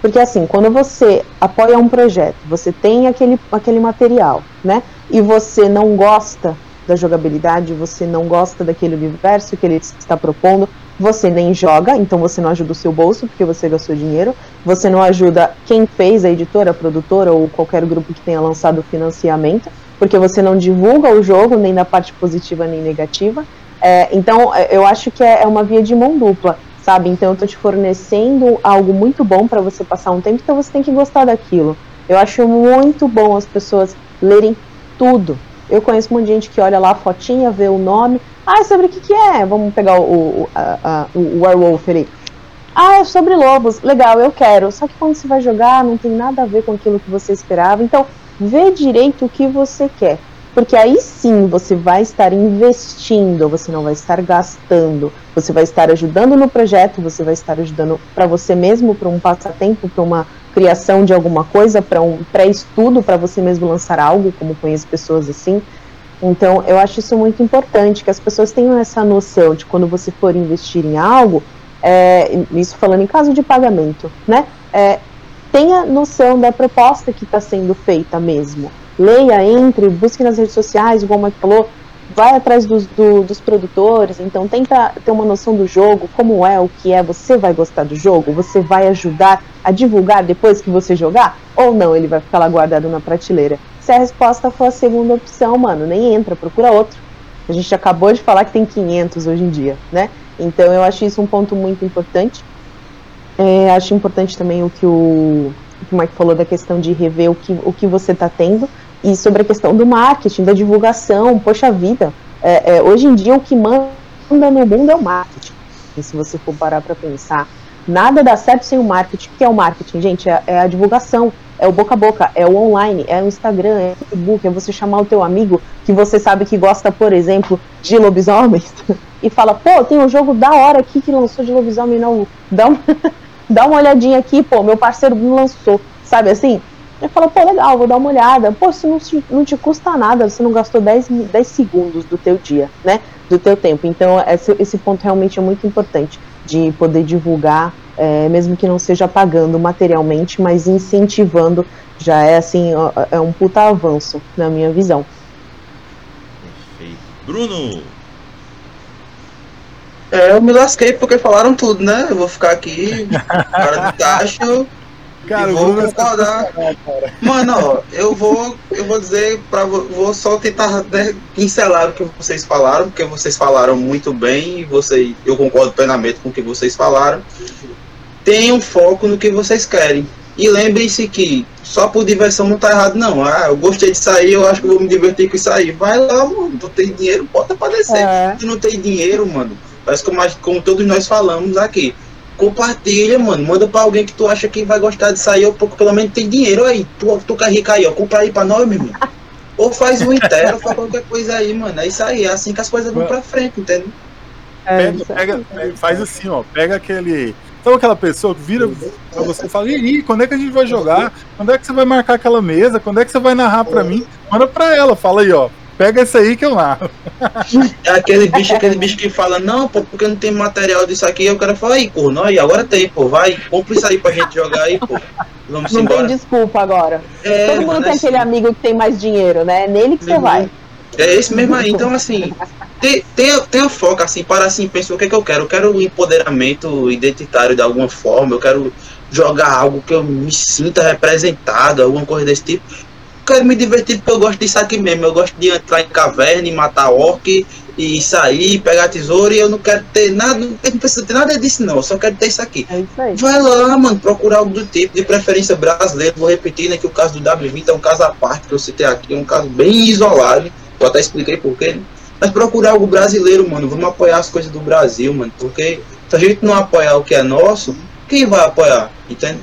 Porque assim, quando você apoia um projeto, você tem aquele, aquele material, né? E você não gosta da jogabilidade, você não gosta daquele universo que ele está propondo, você nem joga, então você não ajuda o seu bolso porque você gastou dinheiro, você não ajuda quem fez a editora, a produtora ou qualquer grupo que tenha lançado o financiamento, porque você não divulga o jogo nem na parte positiva nem negativa. É, então é, eu acho que é, é uma via de mão dupla, sabe? Então eu tô te fornecendo algo muito bom para você passar um tempo, então você tem que gostar daquilo. Eu acho muito bom as pessoas lerem tudo. Eu conheço de gente que olha lá a fotinha, vê o nome, ah, sobre o que, que é? Vamos pegar o, o, a, a, o Werewolf ali. Ah, é sobre lobos. Legal, eu quero. Só que quando você vai jogar, não tem nada a ver com aquilo que você esperava. Então, vê direito o que você quer. Porque aí sim você vai estar investindo, você não vai estar gastando. Você vai estar ajudando no projeto, você vai estar ajudando para você mesmo, para um passatempo, para uma criação de alguma coisa, para um pré-estudo, para você mesmo lançar algo, como conheço pessoas assim. Então, eu acho isso muito importante, que as pessoas tenham essa noção de quando você for investir em algo, é, isso falando em caso de pagamento, né? É, tenha noção da proposta que está sendo feita mesmo. Leia, entre, busque nas redes sociais, igual o Mike falou, vai atrás dos, do, dos produtores, então tenta ter uma noção do jogo, como é, o que é, você vai gostar do jogo, você vai ajudar a divulgar depois que você jogar, ou não, ele vai ficar lá guardado na prateleira. Se a resposta for a segunda opção, mano, nem entra, procura outro. A gente acabou de falar que tem 500 hoje em dia, né? Então eu acho isso um ponto muito importante. É, acho importante também o que o, o que o Mike falou da questão de rever o que, o que você está tendo e sobre a questão do marketing, da divulgação. Poxa vida, é, é, hoje em dia o que manda no mundo é o marketing. E se você for parar para pensar, nada dá certo sem o marketing. O que é o marketing, gente? É, é, a divulgação, é o boca a boca, é o online, é o Instagram, é o Facebook, é você chamar o teu amigo que você sabe que gosta, por exemplo, de lobisomens e fala, pô, tem um jogo da hora aqui que lançou de lobisomem, não, dá uma, dá uma olhadinha aqui, pô, meu parceiro lançou, sabe assim? Aí fala, pô, legal, vou dar uma olhada. Pô, se não te, não te custa nada, você não gastou 10, 10 segundos do teu dia, né? Do teu tempo. Então, esse, esse ponto realmente é muito importante de poder divulgar, é, mesmo que não seja pagando materialmente, mas incentivando, já é assim, é um puta avanço, na minha visão. Perfeito. Bruno! É, eu me lasquei porque falaram tudo, né? Eu vou ficar aqui, cara do tacho. Cara, e vou é concordar. Mano, ó, eu vou, eu vou dizer para vou só tentar né, pincelar o que vocês falaram, porque vocês falaram muito bem e você, eu concordo plenamente com o que vocês falaram. Tenham foco no que vocês querem. E lembrem-se que só por diversão não tá errado, não. Ah, eu gostei de sair, eu acho que vou me divertir com isso aí. Vai lá, mano. Tu tem dinheiro, bota pra descer. É. Se não tem dinheiro, mano, mas como, a- como todos nós falamos aqui, compartilha, mano. Manda pra alguém que tu acha que vai gostar de sair, ou porque pelo menos tem dinheiro aí. Tu, tu é rico aí, ó. Compra aí pra nós, meu irmão. Ou faz um inteiro, faz qualquer coisa aí, mano. É isso aí, é assim que as coisas vão pra frente, entendeu? É, Pega, pega, pega- faz assim, ó. Pega aquele. Sabe aquela pessoa que vira pra você e fala, e aí, quando é que a gente vai jogar? Quando é que você vai marcar aquela mesa? Quando é que você vai narrar pra mim? Manda pra ela, fala aí, ó. Pega esse aí que eu narro. É aquele bicho, aquele bicho que fala, não, pô, porque não tem material disso aqui, eu quero falar, aí, corno, aí, agora tem, pô, vai, compra isso aí pra gente jogar aí, pô. Vamos Não tem embora. desculpa agora. É, Todo mundo mano, tem é aquele assim. amigo que tem mais dinheiro, né? É nele que você vai. É esse mesmo aí, então assim, tem- tenha, tenha foco, assim, para assim, pensa o que é que eu quero. Eu quero um empoderamento identitário de alguma forma, eu quero jogar algo que eu me sinta representado, alguma coisa desse tipo. Eu quero me divertir porque eu gosto disso aqui mesmo. Eu gosto de entrar em caverna e matar orc e sair, pegar tesouro e eu não quero ter nada, eu não preciso ter nada disso não, eu só quero ter isso aqui. É isso aí. Vai lá, mano, procurar algo do tipo, de preferência brasileiro. Vou repetir, né, que o caso do W20 é um caso à parte que eu citei aqui, é um caso bem isolado. Eu até expliquei porquê, né? Mas procurar algo brasileiro, mano. Vamos apoiar as coisas do Brasil, mano. Porque se a gente não apoiar o que é nosso, quem vai apoiar? Entende?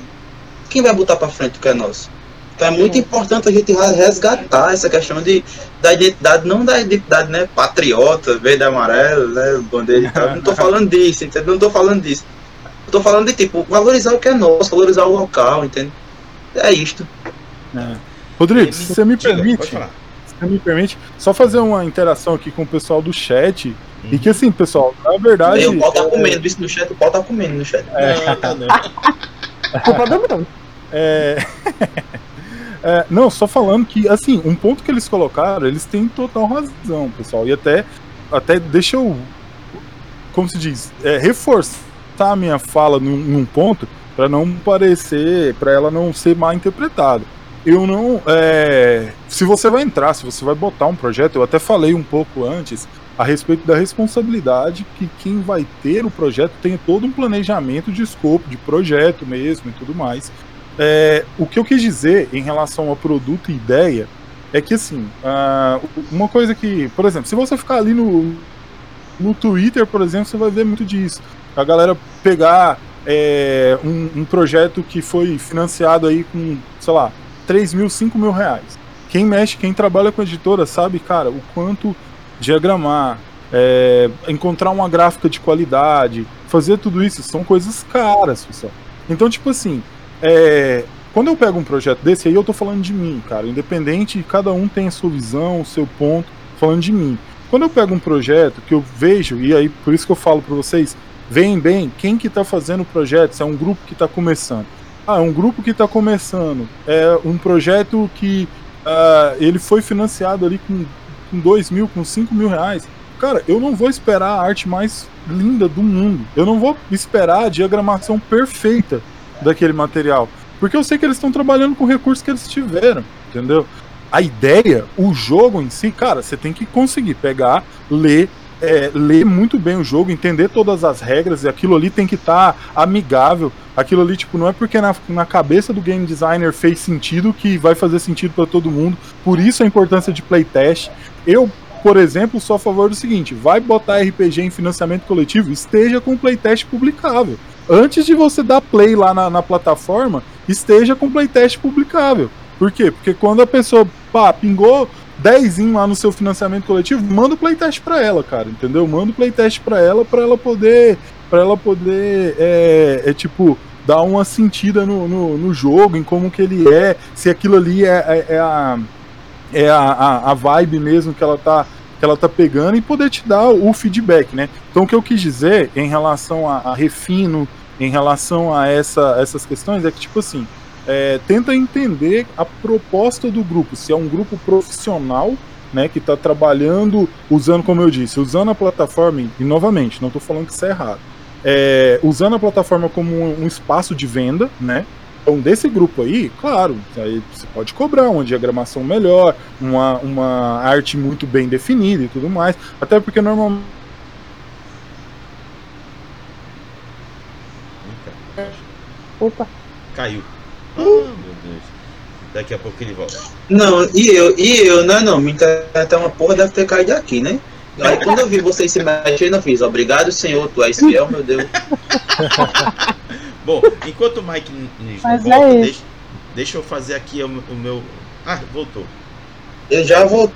Quem vai botar pra frente o que é nosso? Então é muito importante a gente resgatar essa questão de, da identidade, não da identidade, né? Patriota, verde e amarelo, né? Bandeira e tal. Não tô falando disso, entendeu? Não tô falando disso. Tô falando de tipo, valorizar o que é nosso, valorizar o local, entende? É isto. Rodrigo, se você me Diga, permite, se você me permite, só fazer uma interação aqui com o pessoal do chat. E Uhum. que assim, pessoal, na verdade. O pau tá é- comendo isso no chat, o pau tá comendo no chat. Não, não, não. Bruno. É... É, não, só falando que, assim, um ponto que eles colocaram, eles têm total razão, pessoal. E até, até deixa eu, como se diz, é, reforçar a minha fala num, num ponto para não parecer, para ela não ser mal interpretada. Eu não. é, se você vai entrar, se você vai botar um projeto, eu até falei um pouco antes a respeito da responsabilidade que quem vai ter o projeto tenha todo um planejamento de escopo, de projeto mesmo e tudo mais. É, o que eu quis dizer em relação ao produto e ideia é que, assim, ah, uma coisa que, por exemplo, se você ficar ali no, no Twitter, por exemplo, você vai ver muito disso. A galera pegar é, um, um projeto que foi financiado aí com, sei lá, 3 mil, 5 mil reais. Quem mexe, quem trabalha com editora sabe, cara, o quanto diagramar, é, encontrar uma gráfica de qualidade, fazer tudo isso são coisas caras, pessoal. Então, tipo assim, é, quando eu pego um projeto desse, aí eu tô falando de mim, cara. Independente, cada um tem a sua visão, o seu ponto, falando de mim. Quando eu pego um projeto que eu vejo, e aí por isso que eu falo para vocês, veem bem quem que tá fazendo o projeto, se é um grupo que tá começando. Ah, é um grupo que tá começando. É um projeto que ah, ele foi financiado ali com, com 2 mil, com 5 mil reais. Cara, eu não vou esperar a arte mais linda do mundo. Eu não vou esperar a diagramação perfeita daquele material. Porque eu sei que eles estão trabalhando com o recurso que eles tiveram, entendeu? a ideia, o jogo em si, cara, você tem que conseguir pegar, ler, é, ler muito bem o jogo, entender todas as regras, e aquilo ali tem que estar tá amigável. Aquilo ali, tipo, não é porque na, na cabeça do game designer fez sentido que vai fazer sentido para todo mundo. Por isso a importância de playtest. Eu, por exemplo, sou a favor do seguinte: vai botar RPG em financiamento coletivo, esteja com playtest publicável. Antes de você dar play lá na, na plataforma, esteja com playtest publicável. Por quê? Porque quando a pessoa pá, pingou 10 lá no seu financiamento coletivo, manda o playtest para ela, cara, entendeu? Manda o playtest para ela para ela poder para ela poder é, é, tipo dar uma sentida no, no, no, jogo, em como que ele é, se aquilo ali é, é, é a é a, a, a, vibe mesmo que ela tá que ela tá pegando e poder te dar o feedback, né? Então o que eu quis dizer em relação a, a refino, em relação a essa, essas questões é que tipo assim, é, tenta entender a proposta do grupo, se é um grupo profissional né, que está trabalhando, usando, como eu disse, usando a plataforma, e novamente, não estou falando que isso é errado, é, usando a plataforma como um, um, espaço de venda, né? Então, desse grupo aí, claro, aí você pode cobrar uma diagramação melhor, uma, uma arte muito bem definida e tudo mais, até porque normalmente. Opa! Caiu. Ah, meu Deus. Daqui a pouco ele volta. Não, e eu, e eu, não, não, minha internet é uma porra, deve ter caído aqui, né? Aí quando eu vi vocês se mexendo, eu fiz, obrigado, Senhor, tu és fiel, meu Deus. Bom, enquanto o Mike não volta, é deixa, deixa, eu fazer aqui o, o, meu. Ah, voltou. Eu já voltou.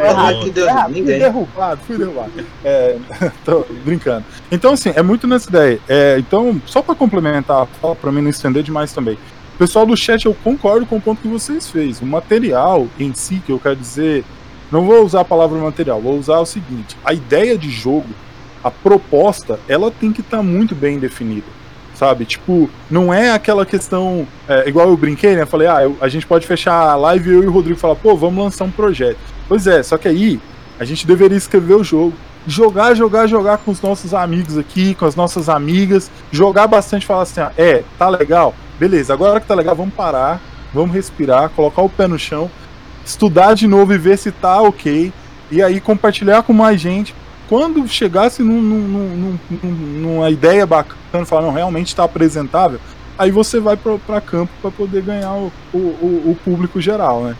Ah, que ninguém. Fui derrubado, fui derrubado. É, tô brincando. Então, assim, é muito nessa ideia. É, então, só para complementar, para mim não estender demais também. Pessoal do chat, eu concordo com o ponto que vocês fez. O material em si, que eu quero dizer, não vou usar a palavra material, vou usar o seguinte: a ideia de jogo, a proposta, ela tem que estar tá muito bem definida. Sabe? Tipo, não é aquela questão. É, igual eu brinquei, né? Falei, ah, eu, a gente pode fechar a live eu e o Rodrigo falar, pô, vamos lançar um projeto. Pois é, só que aí a gente deveria escrever o jogo, jogar, jogar, jogar com os nossos amigos aqui, com as nossas amigas, jogar bastante, falar assim, ah, é, tá legal, beleza, agora que tá legal, vamos parar, vamos respirar, colocar o pé no chão, estudar de novo e ver se tá ok, e aí compartilhar com mais gente. Quando chegasse num, num, num, numa ideia bacana, falar, não, realmente está apresentável, aí você vai para campo para poder ganhar o, o, o, público geral, né?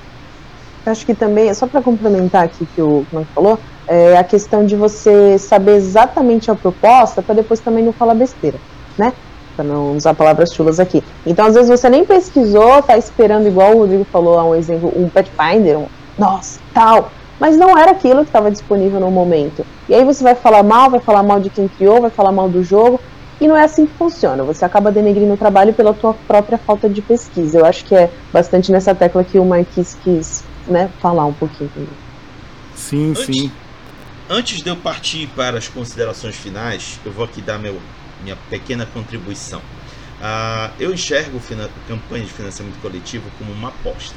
Acho que também, só para complementar aqui que o Marco falou, é a questão de você saber exatamente a proposta para depois também não falar besteira, né? para não usar palavras chulas aqui. Então, às vezes, você nem pesquisou, tá esperando, igual o Rodrigo falou um exemplo, um Pathfinder, um nossa, tal, mas não era aquilo que estava disponível no momento. E aí você vai falar mal, vai falar mal de quem criou, vai falar mal do jogo, e não é assim que funciona. Você acaba denegrindo o trabalho pela tua própria falta de pesquisa. Eu acho que é bastante nessa tecla que o Marquis quis né, falar um pouquinho. Sim, antes, sim. Antes de eu partir para as considerações finais, eu vou aqui dar meu minha pequena contribuição. Uh, eu enxergo campanha de financiamento coletivo como uma aposta.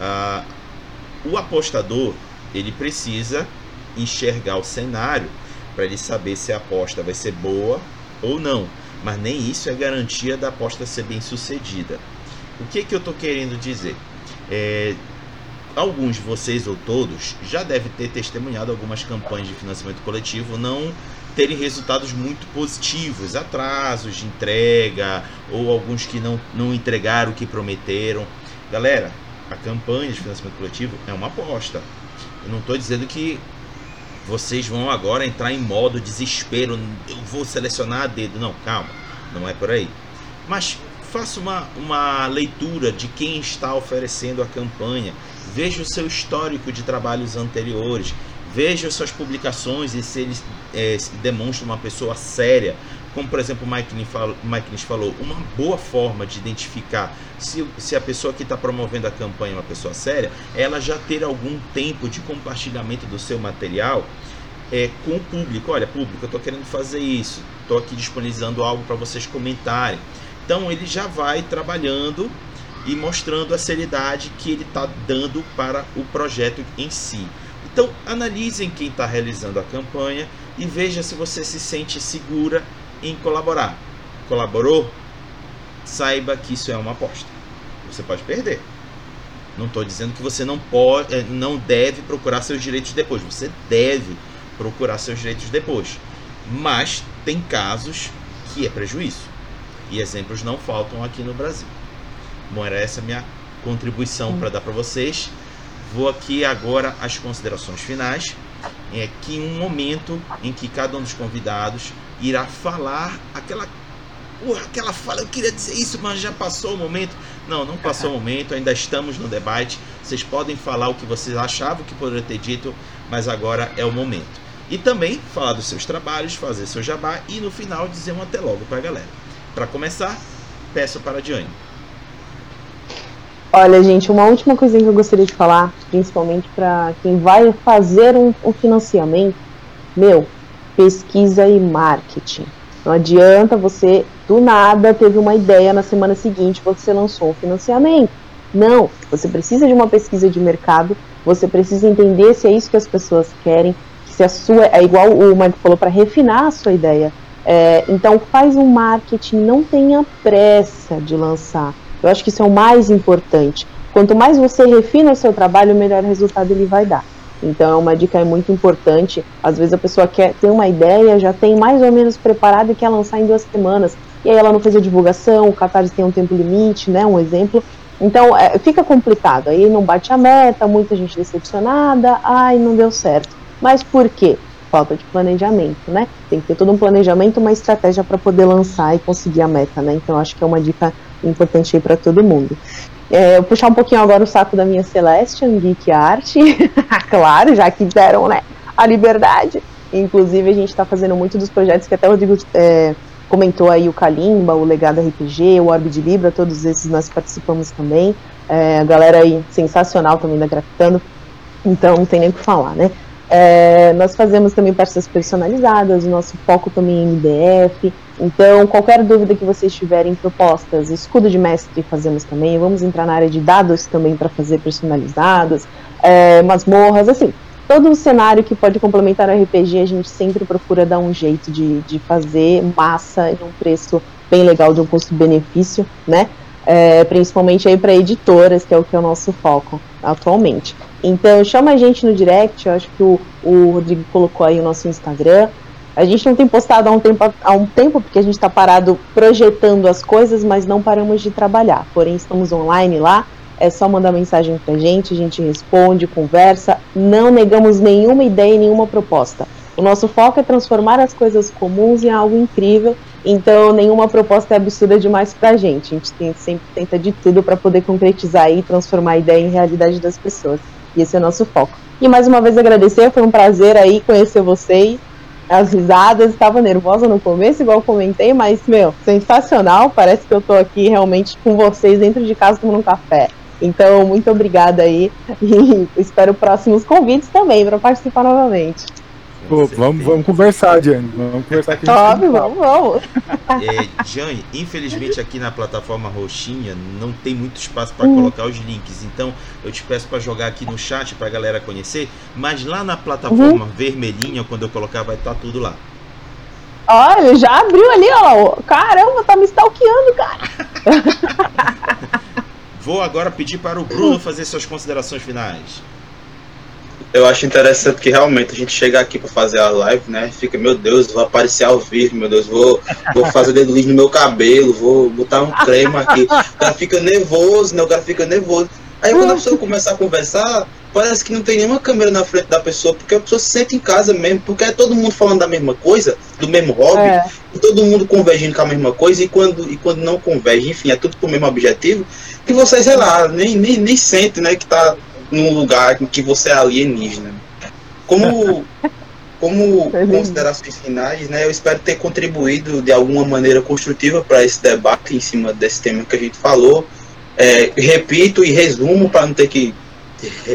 Uh, o apostador ele precisa enxergar o cenário para ele saber se a aposta vai ser boa ou não. Mas nem isso é garantia da aposta ser bem sucedida. O que, que eu estou querendo dizer? É, alguns de vocês ou todos já devem ter testemunhado algumas campanhas de financiamento coletivo não terem resultados muito positivos, atrasos de entrega ou alguns que não, não entregaram o que prometeram. Galera, a campanha de financiamento coletivo é uma aposta. Eu não estou dizendo que vocês vão agora entrar em modo desespero, eu vou selecionar a dedo. Não, calma, não é por aí. Mas faça uma, uma leitura de quem está oferecendo a campanha, veja o seu histórico de trabalhos anteriores, Veja suas publicações e se ele é, demonstra uma pessoa séria. Como, por exemplo, o Mike Nins falou, uma boa forma de identificar se, se a pessoa que está promovendo a campanha é uma pessoa séria, é ela já ter algum tempo de compartilhamento do seu material é, com o público. Olha, público, eu estou querendo fazer isso, estou aqui disponibilizando algo para vocês comentarem. Então, ele já vai trabalhando e mostrando a seriedade que ele está dando para o projeto em si. Então, analisem quem está realizando a campanha e veja se você se sente segura em colaborar. Colaborou? Saiba que isso é uma aposta. Você pode perder. Não estou dizendo que você não pode, eh, não deve procurar seus direitos depois. Você deve procurar seus direitos depois. Mas tem casos que é prejuízo. E exemplos não faltam aqui no Brasil. Bom, era essa a minha contribuição para dar para vocês. Vou aqui agora às considerações finais. É aqui um momento em que cada um dos convidados irá falar aquela uh, aquela fala, eu queria dizer isso, mas já passou o momento. Não, não passou o momento, ainda estamos no debate. Vocês podem falar o que vocês achavam que poderia ter dito, mas agora é o momento. E também falar dos seus trabalhos, fazer seu jabá e no final dizer um até logo para a galera. Para começar, peço para a Diane. Olha, gente, uma última coisinha que eu gostaria de falar, principalmente para quem vai fazer um, um, financiamento, meu, pesquisa e marketing. Não adianta você, do nada, teve uma ideia na semana seguinte, você lançou um financiamento. Não, você precisa de uma pesquisa de mercado, você precisa entender se é isso que as pessoas querem, se a sua é igual o Marco falou para refinar a sua ideia. É, então faz um marketing, não tenha pressa de lançar. Eu acho que isso é o mais importante. Quanto mais você refina o seu trabalho, melhor resultado ele vai dar. Então é uma dica muito importante. Às vezes a pessoa quer ter uma ideia, já tem mais ou menos preparado e quer lançar em duas semanas. E aí ela não fez a divulgação, o Catarse tem um tempo limite, né? Um exemplo. Então é, fica complicado. Aí não bate a meta, muita gente decepcionada, ai, não deu certo. Mas por quê? Falta de planejamento, né? Tem que ter todo um planejamento, uma estratégia para poder lançar e conseguir a meta, né? Então acho que é uma dica importante aí para todo mundo. É, eu puxar um pouquinho agora o saco da minha Celestian, Geek Art, claro, já que deram né, a liberdade. Inclusive, a gente está fazendo muito dos projetos que até o Rodrigo é, comentou aí, o Kalimba, o Legado RPG, o Orbe de Libra, todos esses nós participamos também. É, a galera aí sensacional também da Grafitando, então não tem nem o que falar, né? É, nós fazemos também peças personalizadas, o nosso foco também é MDF. Então, qualquer dúvida que vocês tiverem propostas, escudo de mestre fazemos também. Vamos entrar na área de dados também para fazer personalizados, é, masmorras, assim. Todo o cenário que pode complementar o RPG, a gente sempre procura dar um jeito de, de fazer massa em um preço bem legal, de um custo-benefício, né? É, principalmente aí para editoras, que é o que é o nosso foco atualmente. Então chama a gente no direct, eu acho que o, o Rodrigo colocou aí o nosso Instagram. A gente não tem postado há um tempo, há um tempo porque a gente está parado projetando as coisas, mas não paramos de trabalhar. Porém, estamos online lá. É só mandar mensagem pra gente, a gente responde, conversa. Não negamos nenhuma ideia, nenhuma proposta. O nosso foco é transformar as coisas comuns em algo incrível. Então, nenhuma proposta é absurda demais pra gente. A gente tem, sempre tenta de tudo para poder concretizar e transformar a ideia em realidade das pessoas. E esse é o nosso foco. E mais uma vez agradecer, foi um prazer aí conhecer vocês. As risadas, estava nervosa no começo, igual comentei, mas, meu, sensacional. Parece que eu tô aqui realmente com vocês dentro de casa tomando um café. Então, muito obrigada aí e espero próximos convites também para participar novamente. Pô, vamos, vamos conversar, Jane. Vamos conversar aqui. Top, vamos, vamos. É, Jane, infelizmente aqui na plataforma roxinha não tem muito espaço para hum. colocar os links. Então eu te peço para jogar aqui no chat para a galera conhecer. Mas lá na plataforma uhum. vermelhinha, quando eu colocar, vai estar tá tudo lá. Olha, já abriu ali, ó. Caramba, tá me stalkeando, cara. Vou agora pedir para o Bruno fazer suas considerações finais eu acho interessante que realmente a gente chega aqui para fazer a live, né? Fica, meu Deus, vou aparecer ao vivo, meu Deus, vou, vou fazer dedo no meu cabelo, vou botar um creme aqui. O cara fica nervoso, né? O cara fica nervoso. Aí quando a pessoa começa a conversar, parece que não tem nenhuma câmera na frente da pessoa, porque a pessoa se sente em casa mesmo, porque é todo mundo falando da mesma coisa, do mesmo hobby, é. e todo mundo convergindo com a mesma coisa, e quando, e quando não converge, enfim, é tudo pro mesmo objetivo, que vocês, sei lá, nem, nem, nem sentem, né, que tá num lugar em que você é alienígena. Como, como considerações finais, né, eu espero ter contribuído de alguma maneira construtiva para esse debate em cima desse tema que a gente falou. É, repito e resumo para não ter que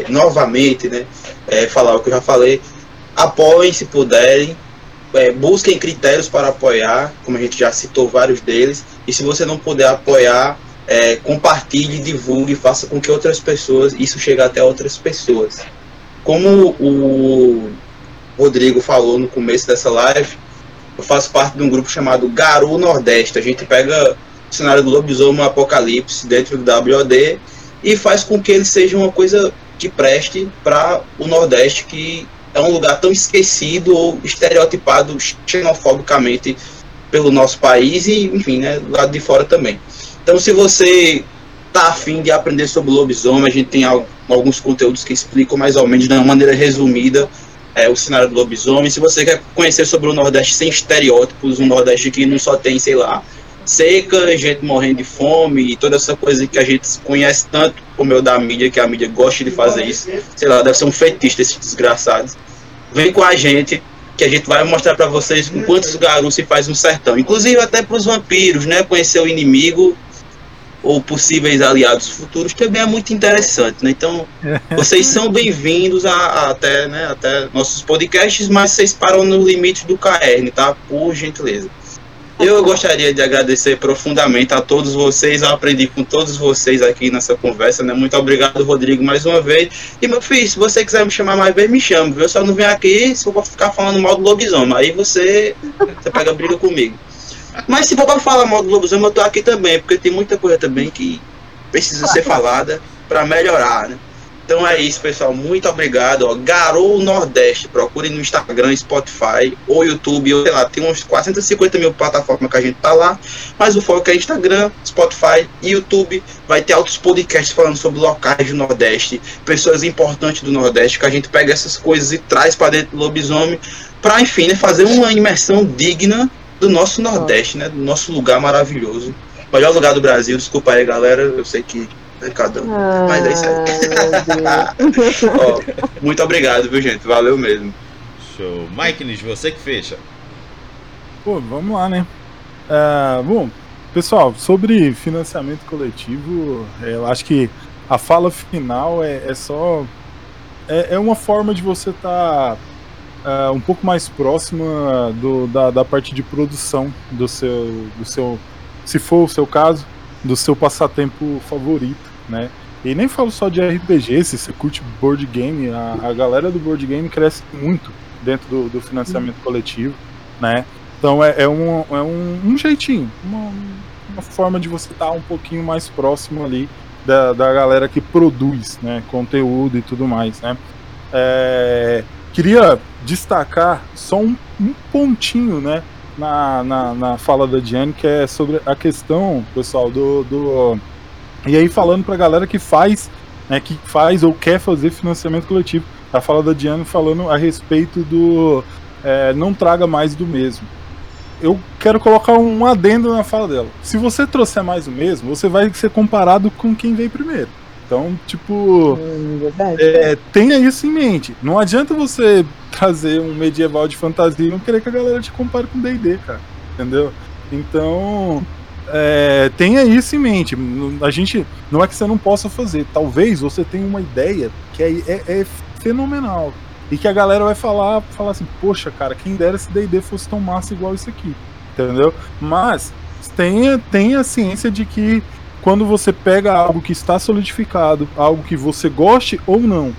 novamente né, é, falar o que eu já falei. Apoiem se puderem, é, busquem critérios para apoiar, como a gente já citou vários deles, e se você não puder apoiar, é, compartilhe, divulgue, faça com que outras pessoas, isso chegue até outras pessoas. Como o Rodrigo falou no começo dessa live, eu faço parte de um grupo chamado Garu Nordeste. A gente pega o cenário do lobisomem apocalipse dentro do WOD e faz com que ele seja uma coisa que preste para o Nordeste, que é um lugar tão esquecido ou estereotipado xenofobicamente pelo nosso país e, enfim, né, do lado de fora também. Então, se você tá afim de aprender sobre lobisomem, a gente tem alguns conteúdos que explicam mais ou menos de uma maneira resumida é, o cenário do lobisomem. Se você quer conhecer sobre o Nordeste sem estereótipos, um Nordeste que não só tem, sei lá, seca, gente morrendo de fome e toda essa coisa que a gente conhece tanto como eu da mídia, que a mídia gosta de fazer isso. Sei lá, deve ser um fetiche desses desgraçados. Vem com a gente, que a gente vai mostrar para vocês com quantos garus se faz um sertão. Inclusive até para os vampiros, né? Conhecer o inimigo ou possíveis aliados futuros também é muito interessante, né? Então, vocês são bem-vindos a, a, até, né, até nossos podcasts, mas vocês param no limite do KR, tá? Por gentileza. Eu gostaria de agradecer profundamente a todos vocês. Eu aprendi com todos vocês aqui nessa conversa, né? Muito obrigado, Rodrigo, mais uma vez. E meu filho, se você quiser me chamar mais vezes, me chame, viu? Eu só não venho aqui se eu vou ficar falando mal do lobisomem. Aí você, você pega briga comigo. Mas se for pra falar mal do lobisomem, eu tô aqui também, porque tem muita coisa também que precisa ser falada para melhorar, né? Então é isso, pessoal. Muito obrigado. Ó. Garou Nordeste. Procure no Instagram, Spotify ou YouTube. Ou, sei lá, tem uns 450 mil plataformas que a gente tá lá. Mas o foco é Instagram, Spotify e YouTube. Vai ter outros podcasts falando sobre locais do Nordeste, pessoas importantes do Nordeste, que a gente pega essas coisas e traz para dentro do lobisomem. Para, enfim, né, fazer uma imersão digna do nosso Nordeste, né? Do nosso lugar maravilhoso. Melhor lugar do Brasil. Desculpa aí, galera. Eu sei que Cada um. Ah, Mas é isso aí. Ó, muito obrigado, viu, gente? Valeu mesmo. Show. Mike, você que fecha. Pô, vamos lá, né? Uh, bom, pessoal, sobre financiamento coletivo, é, eu acho que a fala final é, é só. É, é, uma forma de você estar tá, uh, um pouco mais próxima do, da, da parte de produção do seu, do seu. Se for o seu caso, do seu passatempo favorito né? E nem falo só de RPG, se você curte board game, a, a galera do board game cresce muito dentro do, do financiamento coletivo, né? Então é, é, um, é um, um jeitinho, uma, uma, forma de você estar um pouquinho mais próximo ali da, da galera que produz né, conteúdo e tudo mais, né? É, queria destacar só um, um pontinho, né? Na, na, na fala da Diane, que é sobre a questão, pessoal, do, do e aí falando pra galera que faz, né, que faz ou quer fazer financiamento coletivo. A fala da Diana falando a respeito do é, não traga mais do mesmo. Eu quero colocar um adendo na fala dela. Se você trouxer mais do mesmo, você vai ser comparado com quem veio primeiro. Então, tipo, hum, é, tenha isso em mente. Não adianta você trazer um medieval de fantasia e não querer que a galera te compare com D&D, cara. Entendeu? Então, é, tenha isso em mente. A gente não é que você não possa fazer. Talvez você tenha uma ideia que é, é, é fenomenal e que a galera vai falar, falar assim, poxa, cara, quem dera se D&D fosse tão massa igual isso aqui, entendeu? Mas tenha, tenha ciência de que quando você pega algo que está solidificado, algo que você goste ou não,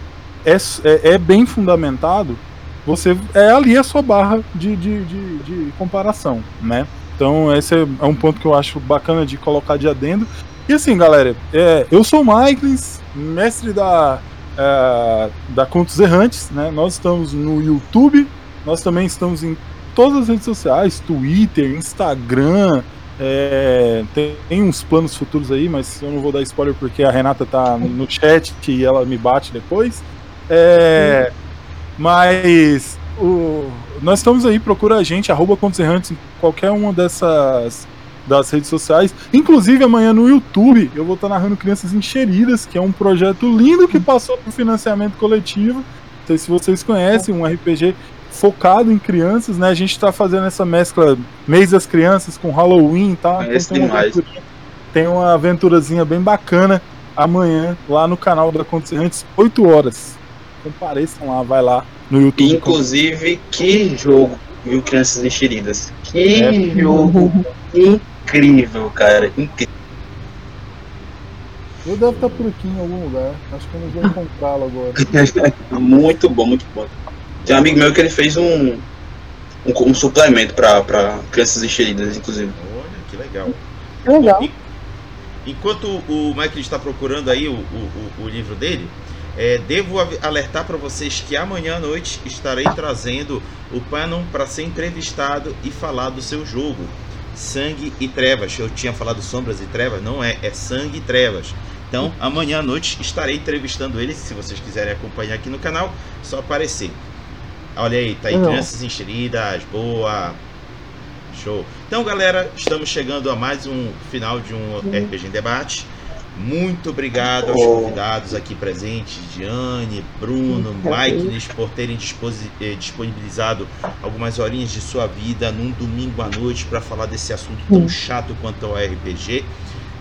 é, é, é bem fundamentado, você é ali a sua barra de, de, de, de comparação, né? Então, esse é um ponto que eu acho bacana de colocar de adendo. E assim, galera, é, eu sou o Michaelis, mestre da, é, da Contos Errantes, né? Nós estamos no YouTube, nós também estamos em todas as redes sociais, Twitter, Instagram, é, tem uns planos futuros aí, mas eu não vou dar spoiler porque a Renata tá no chat e ela me bate depois. É, mas o, nós estamos aí, procura a gente, arroba Contos Errantes, em qualquer uma dessas das redes sociais. Inclusive, amanhã no YouTube, eu vou estar narrando Crianças Encheridas, que é um projeto lindo que passou por financiamento coletivo. Não sei se vocês conhecem, um RPG focado em crianças, né? A gente está fazendo essa mescla mês das crianças com Halloween, tá? É então, tem, uma tem uma aventurazinha bem bacana amanhã lá no canal da Errantes, 8 horas. Compareçam lá, vai lá no YouTube. Inclusive, que jogo, viu, Crianças Enxeridas? Que é. jogo incrível, cara. Incrível. Eu devo estar por aqui em algum lugar. Acho que eu não vou encontrá-lo agora. muito bom, muito bom. Tem um amigo meu que ele fez um, um, um suplemento para crianças enxeridas, inclusive. Olha, que legal. Legal. enquanto o Michael está procurando aí o, o, o livro dele, é, devo alertar para vocês que amanhã à noite estarei trazendo o Panon para ser entrevistado e falar do seu jogo. Sangue e Trevas. Eu tinha falado Sombras e Trevas, não é, é Sangue e Trevas. Então, amanhã à noite estarei entrevistando ele. Se vocês quiserem acompanhar aqui no canal, só aparecer. Olha aí, tá aí, uhum. crianças enxeridas, boa. Show. Então, galera, estamos chegando a mais um final de um uhum. RPG em debate. Muito obrigado aos convidados aqui presentes, Diane, Bruno, Mike, por terem eh, disponibilizado algumas horinhas de sua vida num domingo à noite para falar desse assunto tão chato quanto o RPG.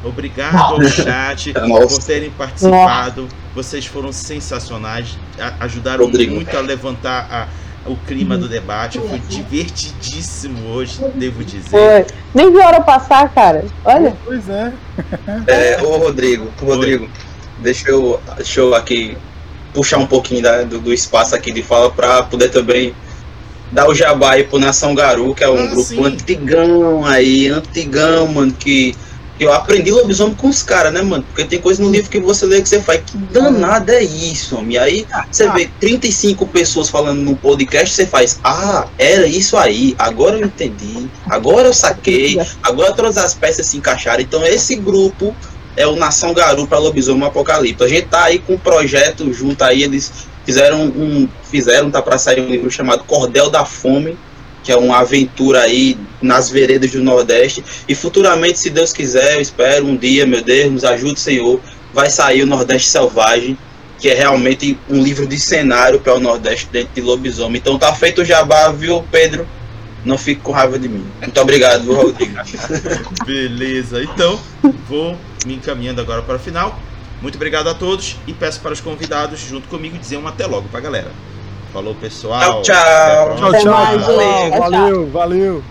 Obrigado ao chat por terem participado. Vocês foram sensacionais, ajudaram Rodrigo. muito a levantar a, o clima do debate. Foi divertidíssimo hoje, devo dizer. Foi. Nem vi a hora passar, cara. Olha. Pois é. é ô, Rodrigo, Rodrigo, deixa eu, deixa eu aqui puxar um pouquinho da, do, do, espaço aqui de fala para poder também dar o jabá aí pro Nação Garu, que é um ah, grupo sim. antigão aí, antigão, mano, que eu aprendi lobisomem com os caras, né, mano? Porque tem coisa no livro que você lê que você faz, que danada é isso, homem? E aí você vê 35 pessoas falando no podcast, você faz, ah, era isso aí, agora eu entendi, agora eu saquei, agora todas as peças se encaixaram. Então esse grupo é o Nação Garu para Lobisomem Apocalipse. A gente tá aí com um projeto junto aí, eles fizeram um, fizeram, tá para sair um livro chamado Cordel da Fome, que é uma aventura aí nas veredas do Nordeste. E futuramente, se Deus quiser, eu espero um dia, meu Deus, nos ajude, Senhor, vai sair o Nordeste Selvagem, que é realmente um livro de cenário para o Nordeste dentro de lobisomem. Então tá feito o jabá, viu, Pedro? Não fique com raiva de mim. Muito obrigado, Rodrigo. Beleza, então vou me encaminhando agora para o final. Muito obrigado a todos e peço para os convidados, junto comigo, dizer um até logo para a galera. Falou, pessoal. Tchau, tchau. Tchau, tchau. Valeu, valeu. valeu.